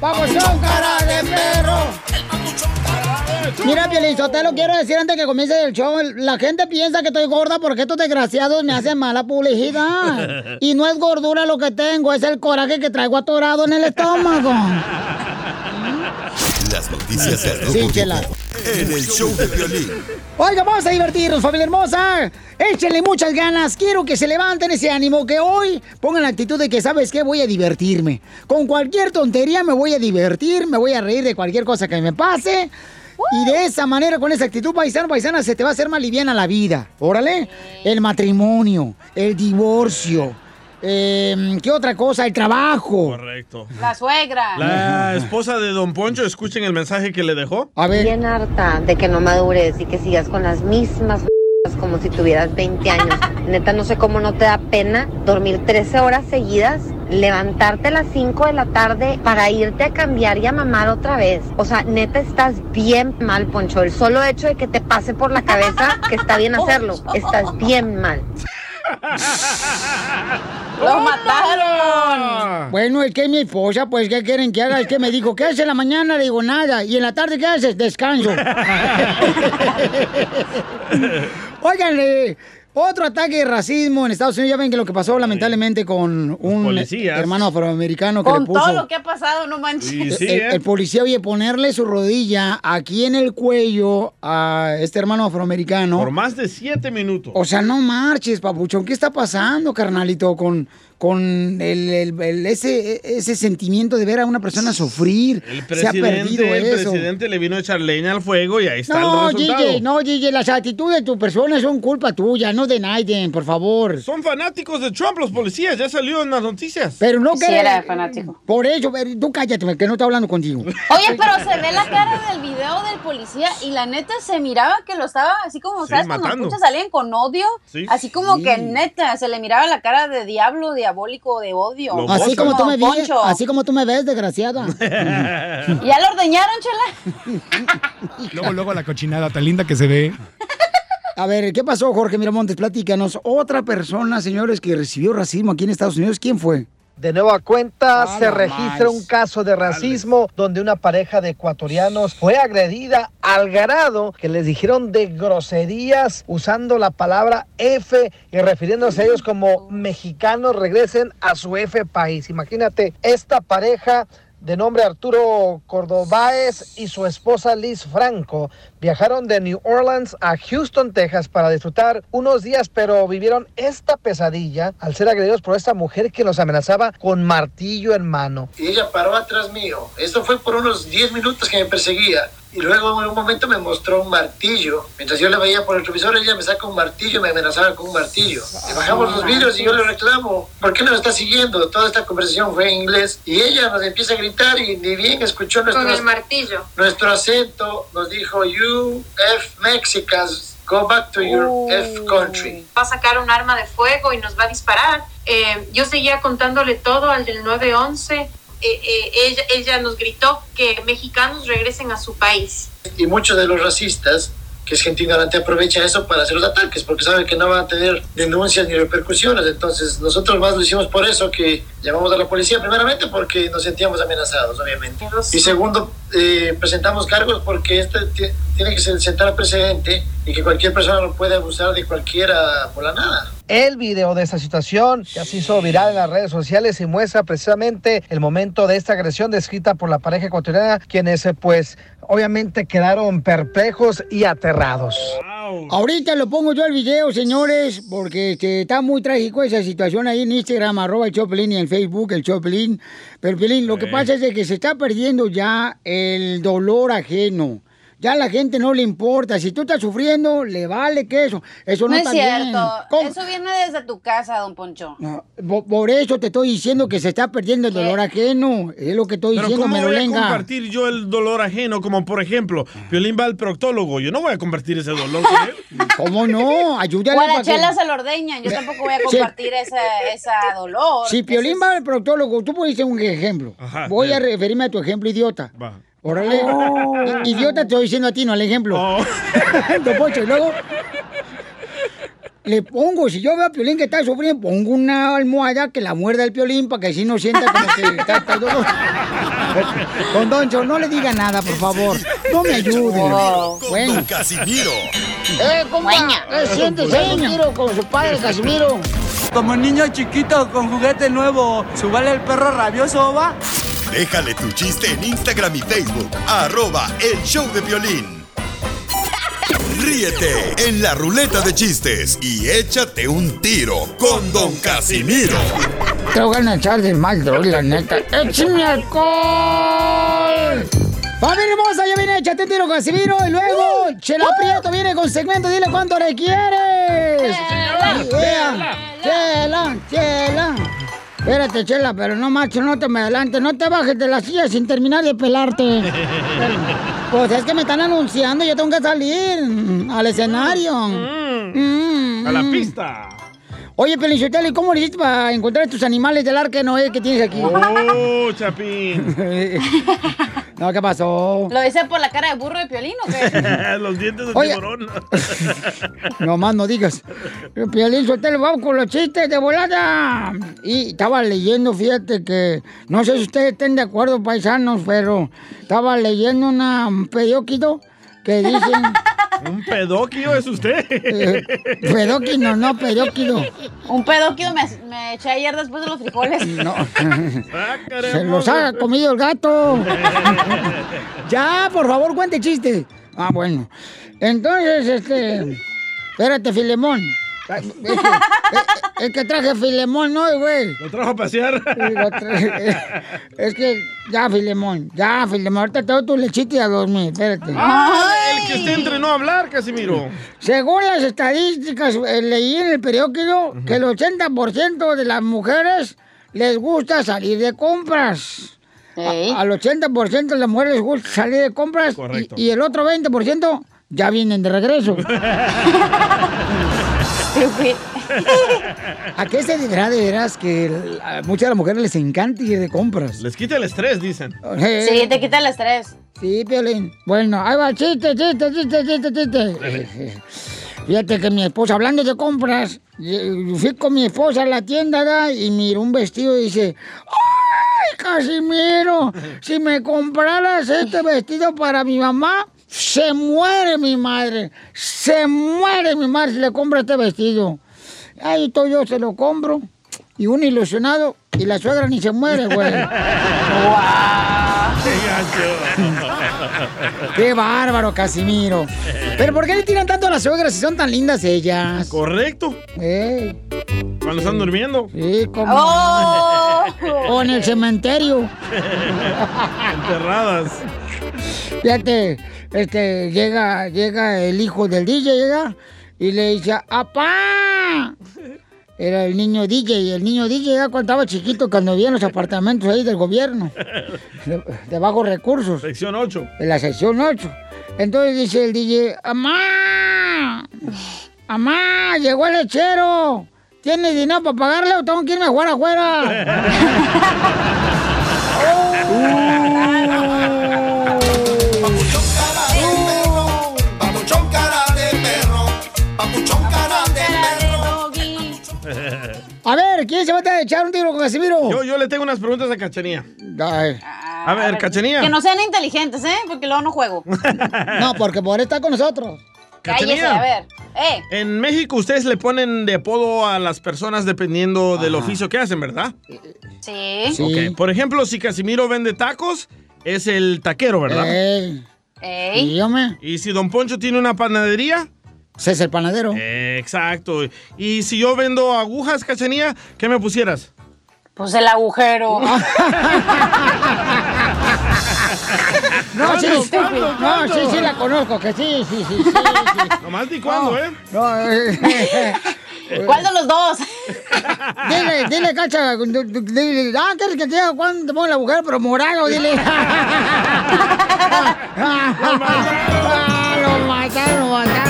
Perro. Papuchón cara de perro. Mira, Piolín, lo quiero decir antes que comience el show. La gente piensa que estoy gorda porque estos desgraciados me hacen mala publicidad. Y no es gordura lo que tengo, es el coraje que traigo atorado en el estómago. Las noticias del Sí, Rojo chela. En el show de violín. Oiga, vamos a divertirnos, familia hermosa. Échenle muchas ganas. Quiero que se levanten ese ánimo, que hoy pongan la actitud de que, ¿sabes qué? Voy a divertirme. Con cualquier tontería me voy a divertir, me voy a reír de cualquier cosa que me pase. Y de esa manera, con esa actitud paisano, paisana, se te va a hacer más liviana la vida. Órale. El matrimonio, el divorcio. Eh, ¿Qué otra cosa? El trabajo. Correcto. La suegra. La esposa de Don Poncho, escuchen el mensaje que le dejó. A ver. Bien harta de que no madures y que sigas con las mismas como si tuvieras 20 años. Neta, no sé cómo no te da pena dormir 13 horas seguidas, levantarte a las 5 de la tarde para irte a cambiar y a mamar otra vez. O sea, neta, estás bien mal, Poncho. El solo hecho de que te pase por la cabeza que está bien hacerlo, estás bien mal. ¡Lo mataron! Bueno, es que mi esposa, pues, ¿qué quieren que haga? Es que me dijo, ¿qué haces en la mañana? Le digo, nada. ¿Y en la tarde qué haces? Descanso. Oigan, eh, otro ataque de racismo en Estados Unidos. Ya ven que lo que pasó lamentablemente con un policías. hermano afroamericano que Con le puso... todo lo que ha pasado, no manches. Sí, sí, el, ¿eh? el policía, oye, ponerle su rodilla aquí en el cuello a este hermano afroamericano. Por más de siete minutos. O sea, no marches, papuchón. ¿Qué está pasando, carnalito, con, con el, el- el- ese, ese sentimiento de ver a una persona sufrir? El Se ha perdido presidente, el eso. presidente le vino a echar leña al fuego y ahí está No, el resultado. Gigi, no, Gigi, las actitudes de tu persona son culpa tuya, no de Naiden, por favor. Son fanáticos de Trump los policías, ya salió en las noticias. Pero no Sí que... era fanático. Por eso, pero tú cállate, que no está hablando contigo. Oye, pero se ve la cara del video del policía y la neta se miraba que lo estaba así como, Sí, ¿sabes? matando. Cuando escuchas a alguien con odio, Sí. así como Sí. que neta se le miraba la cara de diablo, diabólico, de odio. Así como tú me ves, Poncho. así como tú me ves, desgraciada. ¿Ya lo ordeñaron, chela? Luego, luego la cochinada tan linda que se ve. A ver, ¿qué pasó, Jorge Miramontes? Platícanos. Otra persona, señores, que recibió racismo aquí en Estados Unidos, ¿quién fue? De nueva cuenta, Ah, se registra más. un caso de racismo donde una pareja de ecuatorianos fue agredida al grado que les dijeron de groserías usando la palabra F y refiriéndose a ellos como mexicanos regresen a su F país. Imagínate, esta pareja de nombre Arturo Cordobáez y su esposa Liz Franco viajaron de New Orleans a Houston, Texas para disfrutar unos días, pero vivieron esta pesadilla al ser agredidos por esta mujer que los amenazaba con martillo en mano. y ella paró atrás mío. Esto fue por unos 10 minutos que me perseguía. Y luego en un momento me mostró un martillo. Mientras yo le veía por el retrovisor, ella me saca un martillo y me amenazaba con un martillo. Y bajamos los vidrios y yo le reclamo, ¿por qué no me está siguiendo? Toda esta conversación fue en inglés. Y ella nos empieza a gritar y ni bien escuchó nuestro, martillo. nuestro acento. Nos dijo, you F Mexicans, go back to your F country. Va a sacar un arma de fuego y nos va a disparar. Eh, yo seguía contándole todo al del 911. Eh, eh, ella, ella nos gritó que mexicanos regresen a su país. y muchos de los racistas, que es gente ignorante, aprovechan eso para hacer los ataques, porque saben que no van a tener denuncias ni repercusiones. Entonces, nosotros más lo hicimos por eso, que llamamos a la policía, primeramente porque nos sentíamos amenazados, obviamente. Y segundo, eh, presentamos cargos porque este ti- tiene que sentar precedente y que cualquier persona no puede abusar de cualquiera por la nada. El video de esta situación ya se hizo viral en las redes sociales y muestra precisamente el momento de esta agresión descrita por la pareja ecuatoriana, quienes eh, pues obviamente quedaron perplejos y aterrados. Wow, Ahorita lo pongo yo el video, señores, porque este, está muy trágico esa situación ahí en Instagram, arroba el Choplin y en Facebook, el Choplin. Pero, Pelín, lo que pasa es de que se está perdiendo ya el dolor ajeno. Ya a la gente no le importa. Si tú estás sufriendo, le vale que eso. Eso no, No es está bien. cierto. ¿Cómo? Eso viene desde tu casa, don Poncho. No, por eso te estoy diciendo que se está perdiendo el dolor ajeno. Es lo que estoy Pero diciendo, ¿cómo voy a compartir yo el dolor ajeno? Como por ejemplo, Piolín va al proctólogo. Yo no voy a compartir ese dolor con él. ¿Cómo no? Ayúdale O a la para que- se lo ordeñan. Yo tampoco voy a Sí. compartir ese, esa dolor. Si Piolín va al proctólogo, tú puedes decir un ejemplo. Ajá, Voy a referirme a tu ejemplo, idiota. Va. Órale. Oh. Idiota te estoy diciendo a ti, no al ejemplo. Oh. Don y luego le pongo, si yo veo a Piolín que está sufriendo, pongo una almohada que la muerda el Piolín para que así no sienta como que está, está dolor. Don Doncho, no le diga nada, por favor. No me ayude. Bueno. Don Casimiro. Eh, compa, tiro con su padre, Casimiro. Como niño chiquito con juguete nuevo, ¿subale el perro rabioso, va? Déjale tu chiste en Instagram y Facebook. Arroba el show de violín. Ríete en la ruleta de chistes y échate un tiro con Don Casimiro. Tengo ganas de echar de mal, droga, la neta. ¡Échame alcohol! ¡Familia hermosa! Ya viene Échate un tiro con Casimiro y luego Chela Prieto viene con segmento Dile cuánto le quieres. Chela, Chela, Chela. Espérate, Chela, pero no, macho, no te me adelante. No te bajes de la silla sin terminar de pelarte. Pues es que me están anunciando, yo tengo que salir mm, al escenario. Mm, A la mm. pista. Oye, Pelichotelo, ¿y cómo le hiciste para encontrar tus animales del arca de Noé que tienes aquí? Oh, Chapín. no, ¿qué pasó? ¿Lo hice por la cara de burro de Piolín o qué? Los dientes de Oye. tiburón. No más no digas. Piolín Sotelo, vamos con los chistes de volada. Y estaba leyendo, fíjate que, no sé si ustedes estén de acuerdo, paisanos, pero estaba leyendo una, un periódico que dicen... ¿Un pedóquio es usted? eh, pedóquino, no, periódico. Un pedóquido me, me eché ayer después de los frijoles. No. Ah, Se los ha comido el gato. ya, por favor, cuente chiste. Ah, bueno. Entonces, este. Espérate, Filemón. Es que, es- es que traje Filemón, ¿no, güey? ¿Lo trajo a pasear? Sí, traje. Es que, ya, Filemón, ya, Filemón, ahorita te doy tu lechita y a dormir, espérate. Ah, el que usted entrenó a hablar, Casimiro. Según las estadísticas, eh, leí en el periódico que el 80% de las mujeres les gusta salir de compras. A- al 80% de las mujeres les gusta salir de compras y- Correcto. Y, el otro 20% ya vienen de regreso. ¿A qué se deberá de veras que a muchas de las mujeres les encanta ir de compras? Les quita el estrés, dicen. Sí, te quita el estrés. Sí, Piolín. Bueno, ahí va, chiste, chiste, chiste, chiste, chiste. Fíjate que mi esposa, hablando de compras, fui con mi esposa a la tienda ¿da? y miró un vestido y dice, ¡Ay, Casimiro! Si me compraras este vestido para mi mamá, se muere mi madre. Se muere mi madre si le compro este vestido. Ahí estoy yo, se lo compro. Y un ilusionado, y la suegra ni se muere, güey. ¡Qué bárbaro, Casimiro! ¿Pero por qué le tiran tanto a las suegras si son tan lindas ellas? Correcto. ¡Ey! Cuando están durmiendo. Sí, como... ¡Oh! O en el cementerio. Enterradas. Fíjate, este, llega, llega el hijo del DJ, llega, y le dice, ¡Apá! Era el niño DJ, y el niño DJ ya cuando estaba chiquito, cuando vivía en los apartamentos ahí del gobierno, de, de bajos recursos, Sección 8. en la sección 8. Entonces dice el DJ, ¡Amá! ¡Amá! ¡Llegó el lechero! ¿Tiene dinero para pagarle o tengo que irme a jugar afuera? A ver, ¿quién se va a echar un tiro con Casimiro? Yo, yo le tengo unas preguntas a Cachanía. Ay. A ver, Cachanía. Que no sean inteligentes, ¿eh? Porque luego no juego. No, porque por estar con nosotros. Cállese, a ver. ¡Eh! En México ustedes le ponen de apodo a las personas dependiendo del oficio que hacen, ¿verdad? Sí. Ok, Por ejemplo, si Casimiro vende tacos, es el taquero, ¿verdad? Ey. Ey. Y yo me. Y si Don Poncho tiene una panadería, Ese es el panadero. Exacto. Y si yo vendo agujas, cachanía, ¿qué me pusieras? Pues el agujero. No, sí, ¿Cuándo? sí, ¿Cuándo? no, ¿Cuándo? sí, sí la conozco, que sí, sí, sí, sí. sí. Nomás di cuándo, ¿eh? No, eh, ¿Cuál de los dos? Dile, dile, cacha, dile, dile, ah, ¿quieres que te diga cuándo te pongo la mujer? Pero morado, dile. Ah, lo mataron, lo mataron.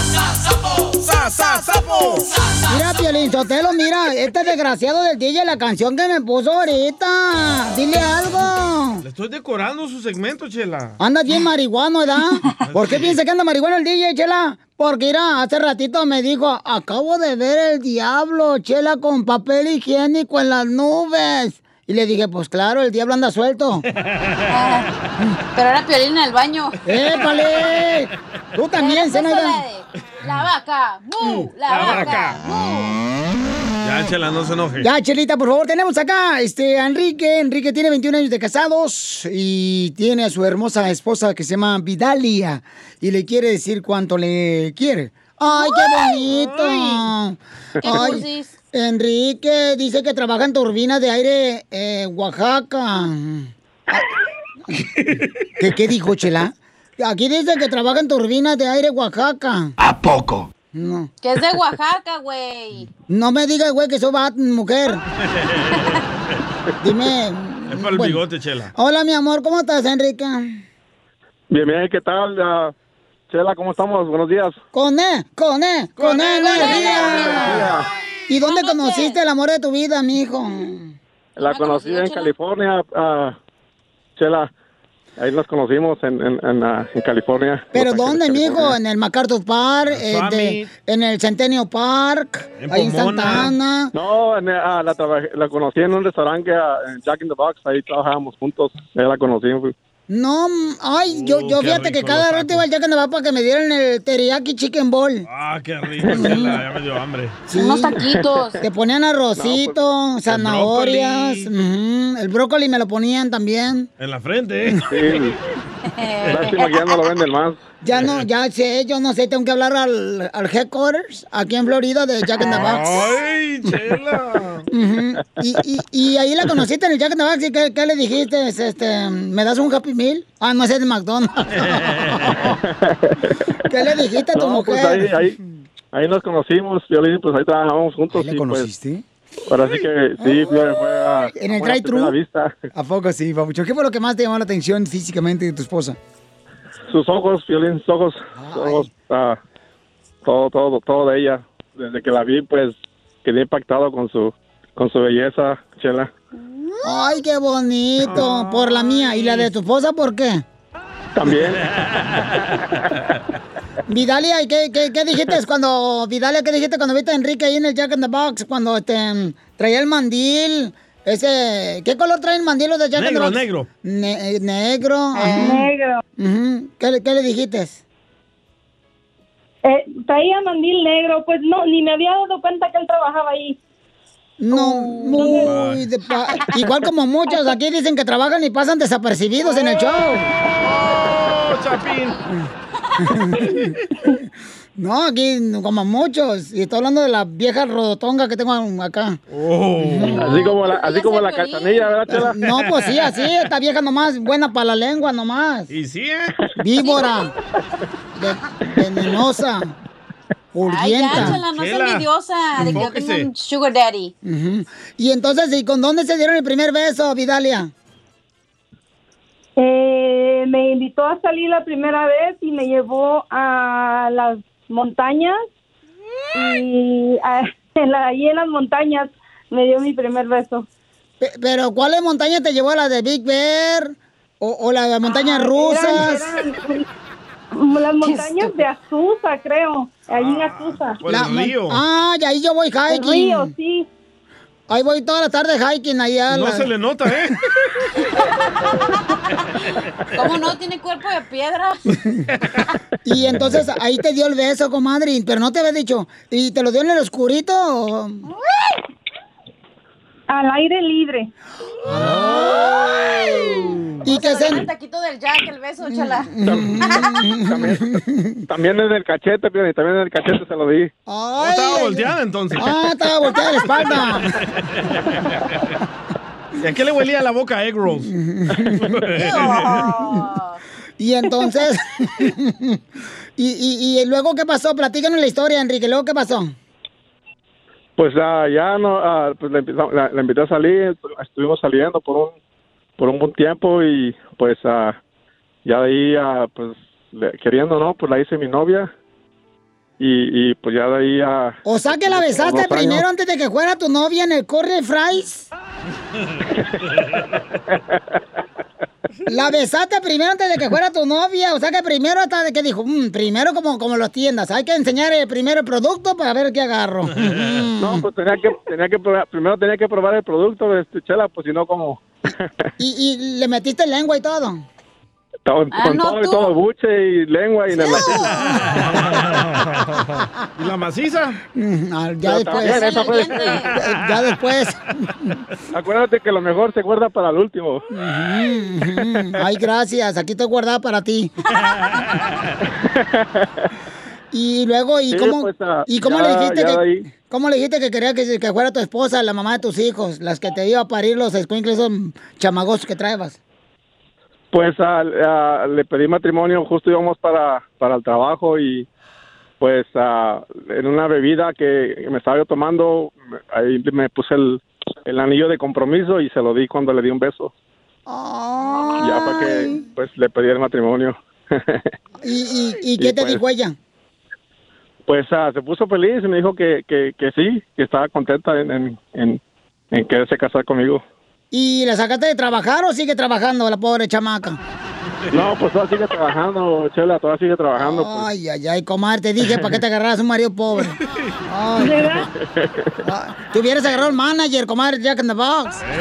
Mira, Piolín Sotelo, mira, este desgraciado del DJ, la canción que me puso ahorita. Dile algo. Le estoy decorando su segmento, Chela. Anda bien marihuano, ¿verdad? ¿Por qué piensa que anda marihuano el DJ, Chela? Porque, mira, hace ratito me dijo, acabo de ver el diablo, Chela, con papel higiénico en las nubes. Y le dije, pues claro, el diablo anda suelto. Pero era Piolín en el baño. ¡Épale! Tú también, Zenaida. La vaca, mu, la, la vaca, vaca. Ya, Chela, no se enoje. Ya, Chelita, por favor, tenemos acá este, a Enrique. Enrique tiene 21 años de casados y tiene a su hermosa esposa que se llama Vidalia y le quiere decir cuánto le quiere. ¡Ay, qué bonito! Qué Ay. Enrique dice que trabaja en turbinas de aire eh, Oaxaca. ¿Qué, ¿Qué dijo, Chela? Aquí dice que trabaja en turbinas de aire Oaxaca. ¿A poco? No. Que es de Oaxaca, güey. No me digas, güey, que soy mujer. Dime. Es para el bueno. bigote, Chela. Hola, mi amor, ¿cómo estás, Enrique? Bien, bien, ¿qué tal? Ah, Chela, ¿cómo estamos? Buenos días. Con E, con E, con E, energía. ¿Y dónde conociste el amor de tu vida, mijo? La conocí en California, ah, Chela. Ahí nos conocimos en, en, en, en California. ¿Pero dónde? California. En el MacArthur Park, eh, de- en el Centennial Park, En ahí en Pomona. Santa Ana. No, en, ah, la, trabajé- la conocí en un restaurante ah, en Jack in the Box. Ahí trabajábamos juntos. Ahí la conocí. No, mm, ay, yo, yo qué fíjate que cada rato iba al Jack Box para que me dieran el teriyaki chicken ball. Ah, qué rico. Ya me dio hambre. Sí. Te ponían arrocito, zanahorias, ujú, el brócoli me lo ponían también. En la frente, ¿eh? Sí. Lástima que ya no lo venden más. Ya no, ya sé, yo no sé, tengo que hablar al, al headquarters aquí en Florida de Jack in the Box. ¡Ay, Chela! Y, y, y ahí la conociste en el Jack in the Box y ¿qué, qué le dijiste? Este, ¿Me das un Happy Meal? Ah, no, ese es de McDonald's. ¿Qué le dijiste a tu No, mujer? pues ahí, ahí, ahí nos conocimos, Violín, pues ahí trabajábamos juntos. ¿Ahí la conociste? ahora sí que sí, fue, fue a, ¿En el drive-thru? ¿A poco sí, papucho? ¿Qué fue lo que más te llamó la atención físicamente de tu esposa? Sus ojos, Violín, sus ojos, sus ojos, ah, todo, todo, todo de ella. Desde que la vi, pues, quedé impactado con su, con su belleza, Chela. Ay, qué bonito. Por la mía. ¿Y la de tu esposa por qué? También. Vidalia, ¿y qué, qué, qué dijiste cuando, Vidalia, qué dijiste cuando viste a Enrique ahí en el Jack in the Box? Cuando este, traía el mandil, ese, ¿qué color trae el mandil los de Jack the Negro, negro. Ne- eh, negro. ajá. Negro. ¿Qué, le- qué le dijiste? Eh, traía mandil negro, pues no, ni me había dado cuenta que él trabajaba ahí. No, muy de pa- igual como muchos aquí dicen que trabajan y pasan desapercibidos en el show. ¡Oh, Chapín! No, aquí como muchos. Y estoy hablando de la vieja rodotonga que tengo acá. Así como la, así como la cachanilla, ¿verdad, Chela? No, pues sí, así, esta vieja nomás, buena para la lengua nomás. ¿Y sí, eh? Víbora. Ve- venenosa. Ay, ya, no seas envidiosa de que yo tengo un sugar daddy. Y entonces, ¿y con dónde se dieron el primer beso, Vidalia? Eh, me invitó a salir la primera vez y me llevó a las montañas y ah, en la- ahí en las montañas me dio mi primer beso. Pe- Pero, ¿cuáles montañas te llevó? ¿La de Big Bear? ¿O, o la de montañas Ah, rusas? eran- eran las montañas de Azusa, creo, ahí en Azusa. La mon- Ah, y ahí yo voy hiking. El río, sí. Ahí voy toda la tarde hiking allá. No se le nota, ¿eh? ¿Cómo no? Tiene cuerpo de piedra. Y entonces ahí te dio el beso, comadre, pero no te había dicho. ¿Y te lo dio en el oscurito? o? Al aire libre. ¿Y qué se... El taquito del Jack, el beso, chala. También, también en el cachete, Piolín, también en el cachete se lo di. Ay, estaba ay, volteada entonces. Ah, estaba volteada la espalda. ¿Y a qué le huelía la boca a egg rolls? Y entonces... y, y, y luego, ¿qué pasó? Platícanos la historia, Enrique. ¿Luego qué pasó? Pues ah, ya no, ah, pues la, empezamos- la- la invité a salir, estuvimos saliendo por un por un buen tiempo y pues ah, ya de ahí, ah, pues le- queriendo, ¿no? Pues la hice mi novia y, y pues ya de ahí a... O sea que la besaste primero antes de que fuera tu novia en el Corre Fries. La besaste primero antes de que fuera tu novia. O sea que primero hasta de que dijo, "Mm, primero como, como las tiendas. Hay que enseñar el primero el producto para ver qué agarro. No, pues tenía que, tenía que probar, primero tenía que probar el producto, este, chela, pues si no como... y, y le metiste lengua y todo. Con, Ah, con no, todo y todo, buche y lengua y la ¿Y la maciza? Ah, ya después. también, esa fue- Ya, ya después. Acuérdate que lo mejor se guarda para el último. Ay, gracias. Aquí estoy guardada para ti. Y luego, ¿y Sí, cómo, pues, ah, ¿y cómo ya- le dijiste que, ahí. cómo le dijiste que quería que, que fuera tu esposa, la mamá de tus hijos, las que te iba a parir los escuincles, esos chamagos que traebas? Pues ah, le pedí matrimonio, justo íbamos para, para el trabajo y pues ah, en una bebida que me estaba yo tomando, ahí me puse el, el anillo de compromiso y se lo di cuando le di un beso. Ya para que pues le pedí el matrimonio. ¿Y, y, y qué Y te pues- dijo ella? pues ah, se puso feliz y me dijo que, que, que sí, que estaba contenta en, en, en, en quererse casar conmigo. ¿Y la sacaste de trabajar o sigue trabajando la pobre chamaca? No, pues todavía sigue trabajando, Chela, todavía sigue trabajando. pues. Ay, ay, ay, comadre, te dije para que te agarraras un marido pobre. Ay. Ah, Te hubieras agarrado el manager, comadre, Jack in the Box.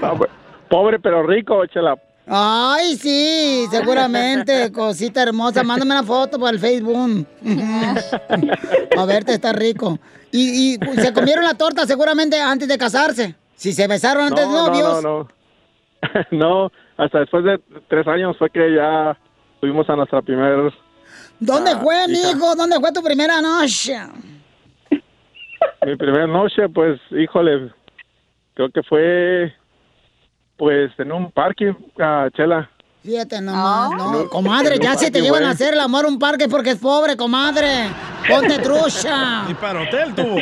No, pues, pobre pero rico, Chela. Ay, sí, seguramente, cosita hermosa. Mándame una foto para el Facebook. A verte, está rico. Y, y se comieron la torta seguramente antes de casarse. Si se besaron antes de no, novios. no, no. no, hasta después de tres años fue que ya fuimos a nuestra primer... ¿Dónde Ah, fue, hija. mijo? ¿Dónde fue tu primera noche? Mi primera noche, pues, híjole, creo que fue, pues, en un parque, ah, Chela. Fíjate nomás, no, No, comadre, ya si te llevan a hacer el amor a un parque porque es pobre, comadre. Ponte trucha. Y para hotel tuvo.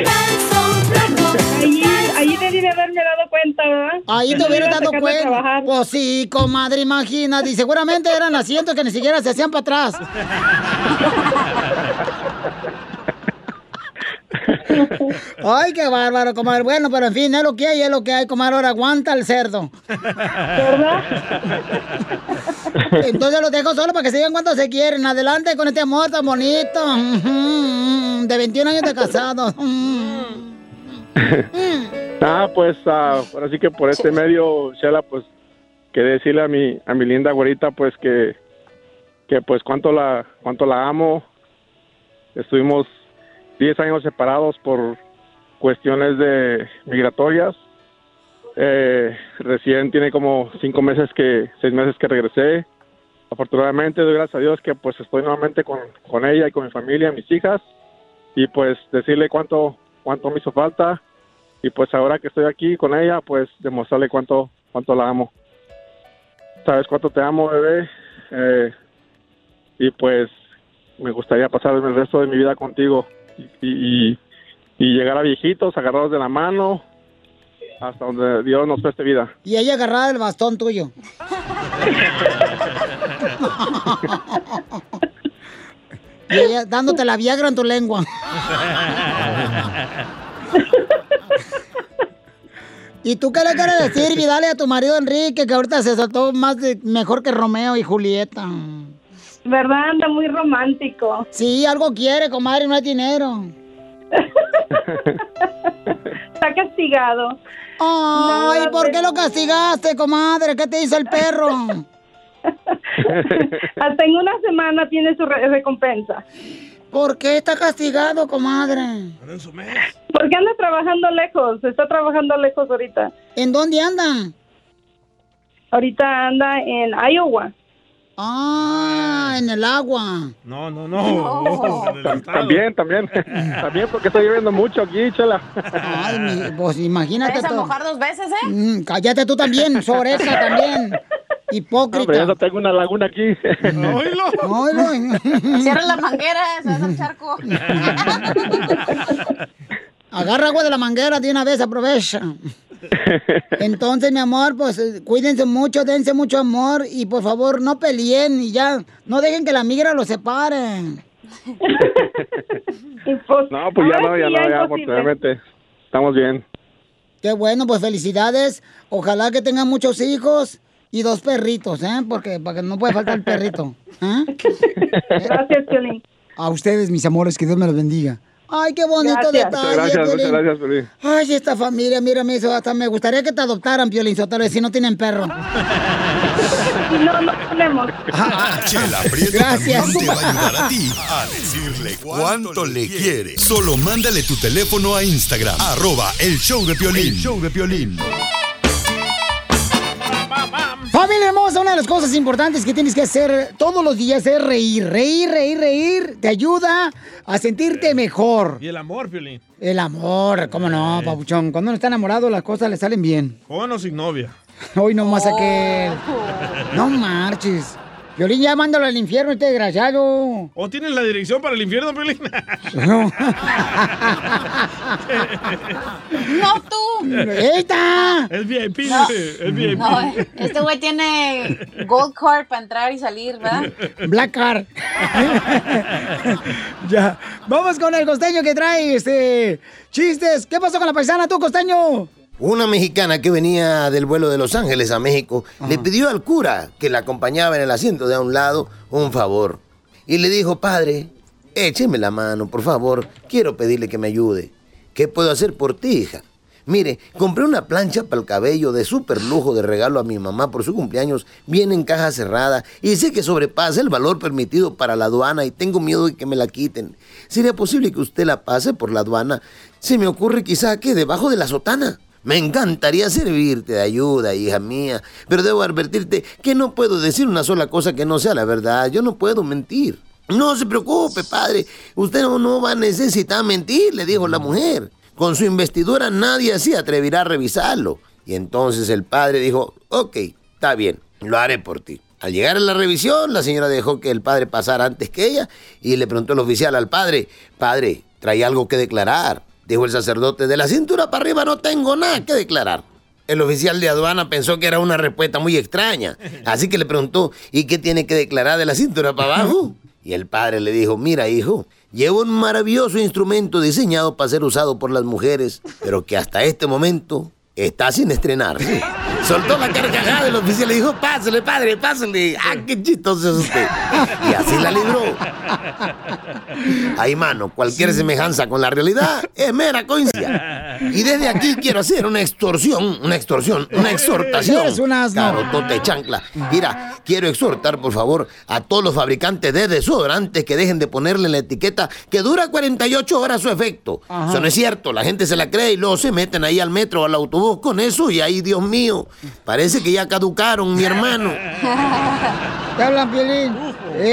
Ahí, ahí debí de haberme dado cuenta, ¿verdad? Ahí te hubieras dado cuenta. Pues sí, comadre, imagínate. Y seguramente eran asientos que ni siquiera se hacían para atrás. Ay, qué bárbaro, comadre. Bueno, pero en fin, es lo que hay, es lo que hay, comadre. Ahora aguanta el cerdo. ¿Verdad? Entonces los dejo solo para que se digan cuánto se quieren. Adelante con este amor tan bonito. De 21 años de casado. Ah, pues, ah, ahora sí que por este medio, Chela, pues, quería decirle a mi, a mi linda güerita, pues, que, que, pues, cuánto la, cuánto la amo. Estuvimos 10 años separados por cuestiones de migratorias. Eh, recién tiene como cinco meses que, seis meses que regresé. Afortunadamente, doy gracias a Dios que pues estoy nuevamente con, con ella y con mi familia, mis hijas. Y pues decirle cuánto, cuánto me hizo falta. Y pues ahora que estoy aquí con ella, pues demostrarle cuánto, cuánto la amo. Sabes cuánto te amo, bebé. Eh, y pues me gustaría pasar el resto de mi vida contigo y, y, y llegar a viejitos, agarrados de la mano, hasta donde Dios nos preste vida. Y ella agarrada el bastón tuyo. Y ella dándote la Viagra en tu lengua. ¿Y tú qué le quieres decir, Vidale, a tu marido Enrique, que ahorita se soltó más de, mejor que Romeo y Julieta? ¿Verdad? Anda muy romántico. Sí, algo quiere, comadre, no hay dinero. Está castigado. Ay, No, ¿por qué lo castigaste, comadre? ¿Qué te hizo el perro? Hasta en una semana tiene su re- recompensa. ¿Por qué está castigado, comadre? Porque anda trabajando lejos, está trabajando lejos ahorita. ¿En dónde anda? Ahorita anda en Iowa. Ah, en el agua. No, no, no. También, también. También porque está lloviendo mucho aquí, chela. Ay, mi- pues imagínate. ¿Te vas a mojar dos veces, eh? Mm, cállate tú también, sobresa también. Hipócrita. Hombre, ya no tengo una laguna aquí. Oílo. Cierra la manguera, se va al charco. Agarra agua de la manguera de una vez, aprovecha. Entonces, mi amor, pues eh, cuídense mucho, dense mucho amor y por favor no peleen y ya, no dejen que la migra los separe. No, pues ya no, ya no, ya afortunadamente. Estamos bien. Qué bueno, pues felicidades. Ojalá que tengan muchos hijos y dos perritos, ¿eh? Porque, porque no puede faltar el perrito. ¿eh? Gracias, Piolín. A ustedes, mis amores, que Dios me los bendiga. Ay, qué bonito Gracias. detalle. Muchas gracias, muchas Piolín. gracias, Piolín. Ay, esta familia, mírame eso, hasta me gustaría que te adoptaran, Piolín Sotelo, si no tienen perro. No, no tenemos. Chela Prieto Gracias. también te va a ayudar a ti a decirle cuánto le quiere. Solo mándale tu teléfono a Instagram, arroba el show de Piolín. El show de Piolín. Familia hermosa, una de las cosas importantes que tienes que hacer todos los días es reír. Reír, reír, reír. Te ayuda a sentirte mejor. Y el amor, Piolín. El amor, cómo no, papuchón. Cuando uno está enamorado, las cosas le salen bien. Con o sin novia. Hoy nomás aquel. Oh. No marches. Violín, ya mándalo al infierno, este desgraciado. ¿O tienes la dirección para el infierno, Piolín? No. No tú. ¡Eita! Es VIP, No. es VIP. No, este güey tiene gold card para entrar y salir, ¿verdad? Black Car. ya. Vamos con el costeño que trae este chistes. ¿Qué pasó con la paisana tú, costeño? Una mexicana que venía del vuelo de Los Ángeles a México le pidió al cura que la acompañaba en el asiento de a un lado un favor. Y le dijo, padre, écheme la mano, por favor, quiero pedirle que me ayude. ¿Qué puedo hacer por ti, hija? Mire, compré una plancha para el cabello de súper lujo de regalo a mi mamá por su cumpleaños. Viene en caja cerrada y sé que sobrepasa el valor permitido para la aduana y tengo miedo de que me la quiten. ¿Sería posible que usted la pase por la aduana? Se me ocurre quizá que debajo de la sotana. Me encantaría servirte de ayuda, hija mía, pero debo advertirte que no puedo decir una sola cosa que no sea la verdad. Yo no puedo mentir. No se preocupe, padre. Usted no, va a necesitar mentir, le dijo la mujer. Con su investidura nadie se atreverá a revisarlo. Y entonces el padre dijo, ok, está bien, lo haré por ti. Al llegar a la revisión, la señora dejó que el padre pasara antes que ella y le preguntó el oficial al padre, padre, ¿trae algo que declarar? Dijo el sacerdote, de la cintura para arriba no tengo nada que declarar. El oficial de aduana pensó que era una respuesta muy extraña, así que le preguntó, ¿y qué tiene que declarar de la cintura para abajo? Y el padre le dijo, mira hijo, llevo un maravilloso instrumento diseñado para ser usado por las mujeres, pero que hasta este momento está sin estrenarse. Soltó la carcajada del oficial y le dijo, pásale padre, pásale. Ah, qué chistoso es usted. Y así la libró. Ay, mano, cualquier semejanza con la realidad es mera coincidencia. Y desde aquí quiero hacer una extorsión, una extorsión, una exhortación. Eres un asno. Carotote chancla. Mira, quiero exhortar, por favor, a todos los fabricantes de desodorantes que dejen de ponerle en la etiqueta que dura 48 horas su efecto. Ajá. Eso no es cierto, la gente se la cree y luego se meten ahí al metro o al autobús con eso y ahí, Dios mío, parece que ya caducaron, mi hermano. ¿Te hablan, Piolín?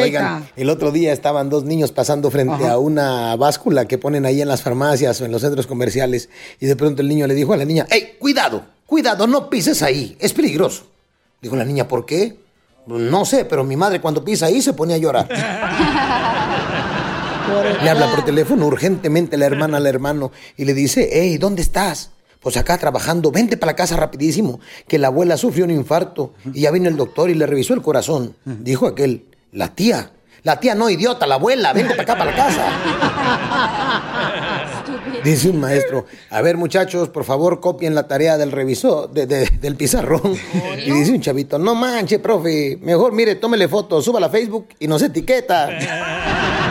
Oigan, el otro día estaban dos niños pasando frente a una báscula que ponen ahí en las farmacias o en los centros comerciales y de pronto el niño le dijo a la niña, ¡Ey, cuidado! Cuidado, no pises ahí, es peligroso. Dijo la niña, ¿por qué? No sé, pero mi madre cuando pisa ahí se pone a llorar. Le habla por teléfono urgentemente la hermana al hermano y le dice, hey, ¿dónde estás? Pues acá trabajando, vente para la casa rapidísimo, que la abuela sufrió un infarto y ya vino el doctor y le revisó el corazón. Dijo aquel, la tía, la tía no idiota, la abuela, vente para acá para la casa. Dice un maestro, a ver muchachos, por favor copien la tarea del revisor, de- de- del pizarrón. Y dice un chavito, no manche, profe, mejor mire, tómele foto, súbala a Facebook y nos etiqueta.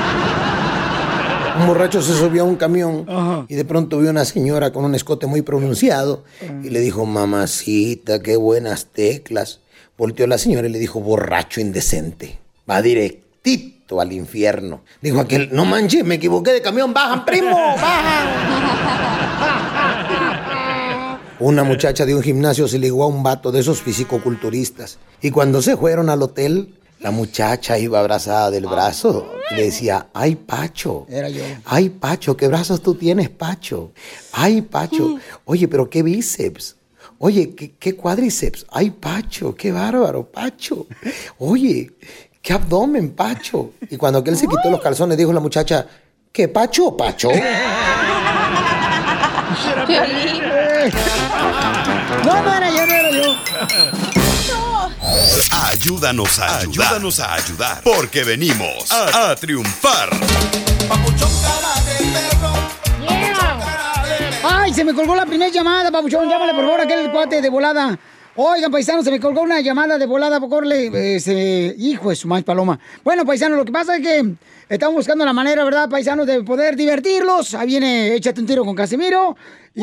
Un borracho se subió a un camión y de pronto vio una señora con un escote muy pronunciado y le dijo, mamacita, qué buenas teclas. Volteó la señora y le dijo, borracho indecente. Va directito al infierno. Dijo aquel, no manches, me equivoqué de camión, bajan, primo, bajan. Una muchacha de un gimnasio se ligó a un vato de esos fisicoculturistas. Y cuando se fueron al hotel, la muchacha iba abrazada del brazo y le decía, ay Pacho, Era yo. ay Pacho, ¿qué brazos tú tienes, Pacho? Ay Pacho, oye, pero qué bíceps. Oye, ¿qué, qué cuádriceps? Ay Pacho, qué bárbaro, Pacho. Oye, qué abdomen, Pacho. Y cuando aquel se quitó los calzones, dijo la muchacha, ¿qué Pacho, Pacho? No, no era yo, no era yo. Ayúdanos a ayudar. Ayúdanos a ayudar. Porque venimos a, a triunfar. Ay, se me colgó la primera llamada, papuchón. Llámale, por favor, a aquel cuate de volada. Oigan, paisanos, se me colgó una llamada de volada, por ese hijo de su maíz paloma. Bueno, paisanos, lo que pasa es que estamos buscando la manera, ¿verdad, paisanos, de poder divertirlos. Ahí viene Échate un tiro con Casimiro. Y,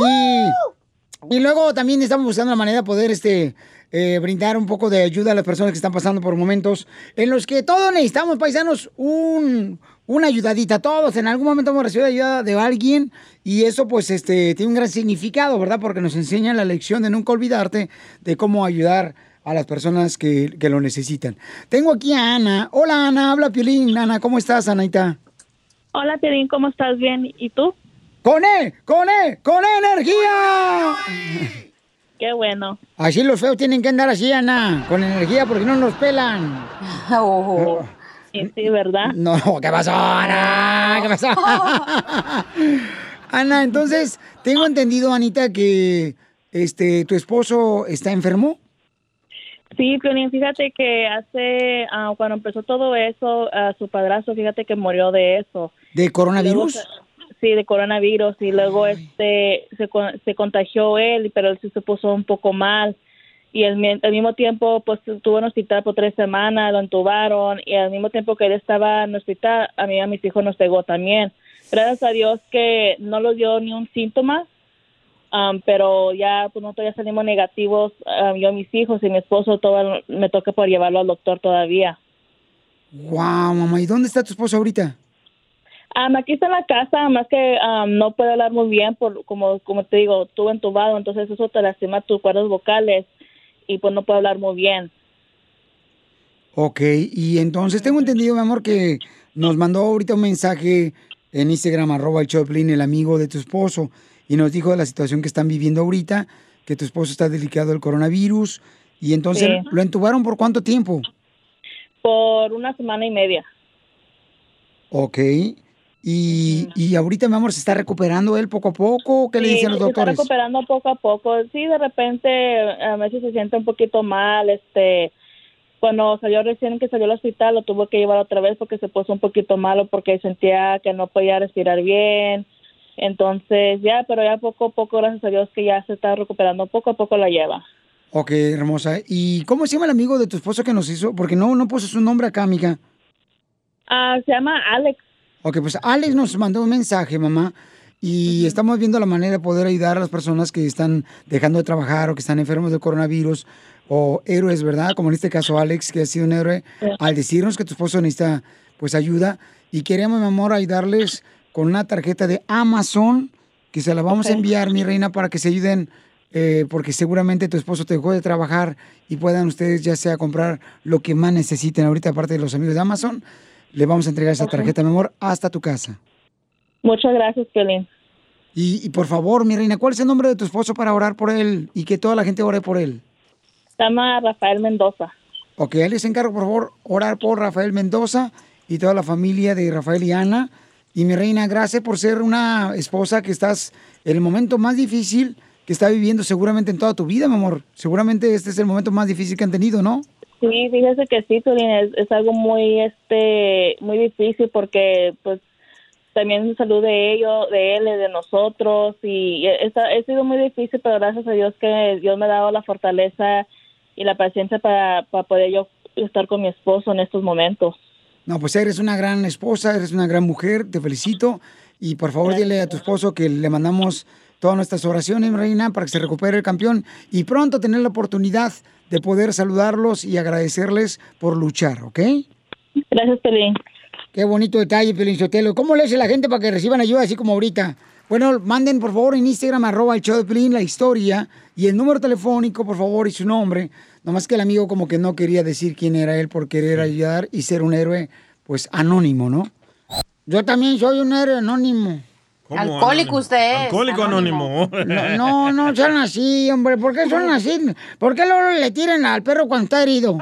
y luego también estamos buscando la manera de poder, este, eh, brindar un poco de ayuda a las personas que están pasando por momentos en los que todos necesitamos, paisanos, un, una ayudadita. Todos en algún momento hemos recibido ayuda de alguien y eso pues este tiene un gran significado, ¿verdad? Porque nos enseña la lección de nunca olvidarte de cómo ayudar a las personas que, que lo necesitan. Tengo aquí a Ana. Hola Ana, habla Piolín. Ana, ¿cómo estás, Anaita? Hola, Piolín, ¿cómo estás? Bien, ¿y tú? ¡Con E! ¡Con E! ¡Con E energía! Qué bueno. Así los feos tienen que andar así, Ana, con energía porque no nos pelan. Sí, sí, ¿verdad? No, ¿qué pasó, Ana? ¿Qué pasó? Ana, entonces, tengo entendido, Anita, que este tu esposo está enfermo. Sí, Piolín, fíjate que hace, ah, cuando empezó todo eso, ah, su padrastro, fíjate que murió de eso. ¿De coronavirus? Luego sí, de coronavirus y luego este se, se contagió él, pero él sí se puso un poco mal y al, mi- al mismo tiempo pues estuvo en hospital por tres semanas, lo entubaron y al mismo tiempo que él estaba en hospital, a mí a mis hijos nos pegó también. Gracias a Dios que no lo dio ni un síntoma, um, pero ya pues nosotros ya salimos negativos, um, yo, mis hijos y mi esposo, todo me toca por llevarlo al doctor todavía. Wow, mamá, ¿y dónde está tu esposo ahorita? Um, aquí está en la casa, más que um, no puede hablar muy bien, por como como te digo, estuvo entubado, entonces eso te lastima tus cuerdas vocales y pues no puede hablar muy bien. Ok, y entonces tengo entendido, mi amor, que nos mandó ahorita un mensaje en Instagram, arroba el Choplin, el amigo de tu esposo, y nos dijo de la situación que están viviendo ahorita, que tu esposo está delicado del coronavirus, y entonces, Sí. ¿lo entubaron por cuánto tiempo? Por una semana y media. Ok, y, y ahorita, mi amor, ¿se está recuperando él poco a poco? ¿Qué le Sí, dicen los se está doctores? recuperando poco a poco. Sí, de repente a veces se siente un poquito mal. Este, cuando salió recién que salió al hospital, lo tuvo que llevar otra vez porque se puso un poquito malo porque sentía que no podía respirar bien. Entonces, ya, pero ya poco a poco, gracias a Dios que ya se está recuperando, poco a poco la lleva. Ok, hermosa. ¿Y cómo se llama el amigo de tu esposo que nos hizo? Porque no, no puso su nombre acá, amiga. Ah, se llama Alex. Ok, pues Alex nos mandó un mensaje, mamá, y estamos viendo la manera de poder ayudar a las personas que están dejando de trabajar o que están enfermos del coronavirus o héroes, ¿verdad? Como en este caso Alex, que ha sido un héroe, al decirnos que tu esposo necesita pues ayuda y queremos, mi amor, ayudarles con una tarjeta de Amazon que se la vamos a enviar, mi reina, para que se ayuden eh, porque seguramente tu esposo te dejó de trabajar y puedan ustedes ya sea comprar lo que más necesiten ahorita, aparte de los amigos de Amazon. Le vamos a entregar esa tarjeta, mi amor, hasta tu casa. Muchas gracias, Piolín. Y, y por favor, mi reina, ¿cuál es el nombre de tu esposo para orar por él y que toda la gente ore por él? Se llama Rafael Mendoza. Ok, les encargo, por favor, orar por Rafael Mendoza y toda la familia de Rafael y Ana. Y mi reina, gracias por ser una esposa que estás en el momento más difícil que está viviendo seguramente en toda tu vida, mi amor. Seguramente este es el momento más difícil que han tenido, ¿no? Sí, fíjese que sí, Piolín, es, es algo muy, este, muy difícil porque, pues, también la salud de ellos, de él de nosotros y es, ha sido muy difícil, pero gracias a Dios que Dios me ha dado la fortaleza y la paciencia para, para poder yo estar con mi esposo en estos momentos. No, pues eres una gran esposa, eres una gran mujer, te felicito. Y por favor dile a tu esposo que le mandamos todas nuestras oraciones, reina, para que se recupere el campeón y pronto tener la oportunidad de poder saludarlos y agradecerles por luchar, ¿ok? Gracias, Pelín. Qué bonito detalle, Pelín Sotelo. ¿Cómo le hace la gente para que reciban ayuda así como ahorita? Bueno, manden por favor en Instagram, arroba el show de Pelín, la historia y el número telefónico, por favor, y su nombre. Nomás que el amigo como que no quería decir quién era él por querer ayudar y ser un héroe, pues, anónimo, ¿no? Yo también soy un héroe anónimo. ¿Cómo Alcohólico anónimo? usted es, Alcohólico anónimo. No, no, no sean así, hombre. ¿Por qué son así? ¿Por qué luego le tiran al perro cuando está herido?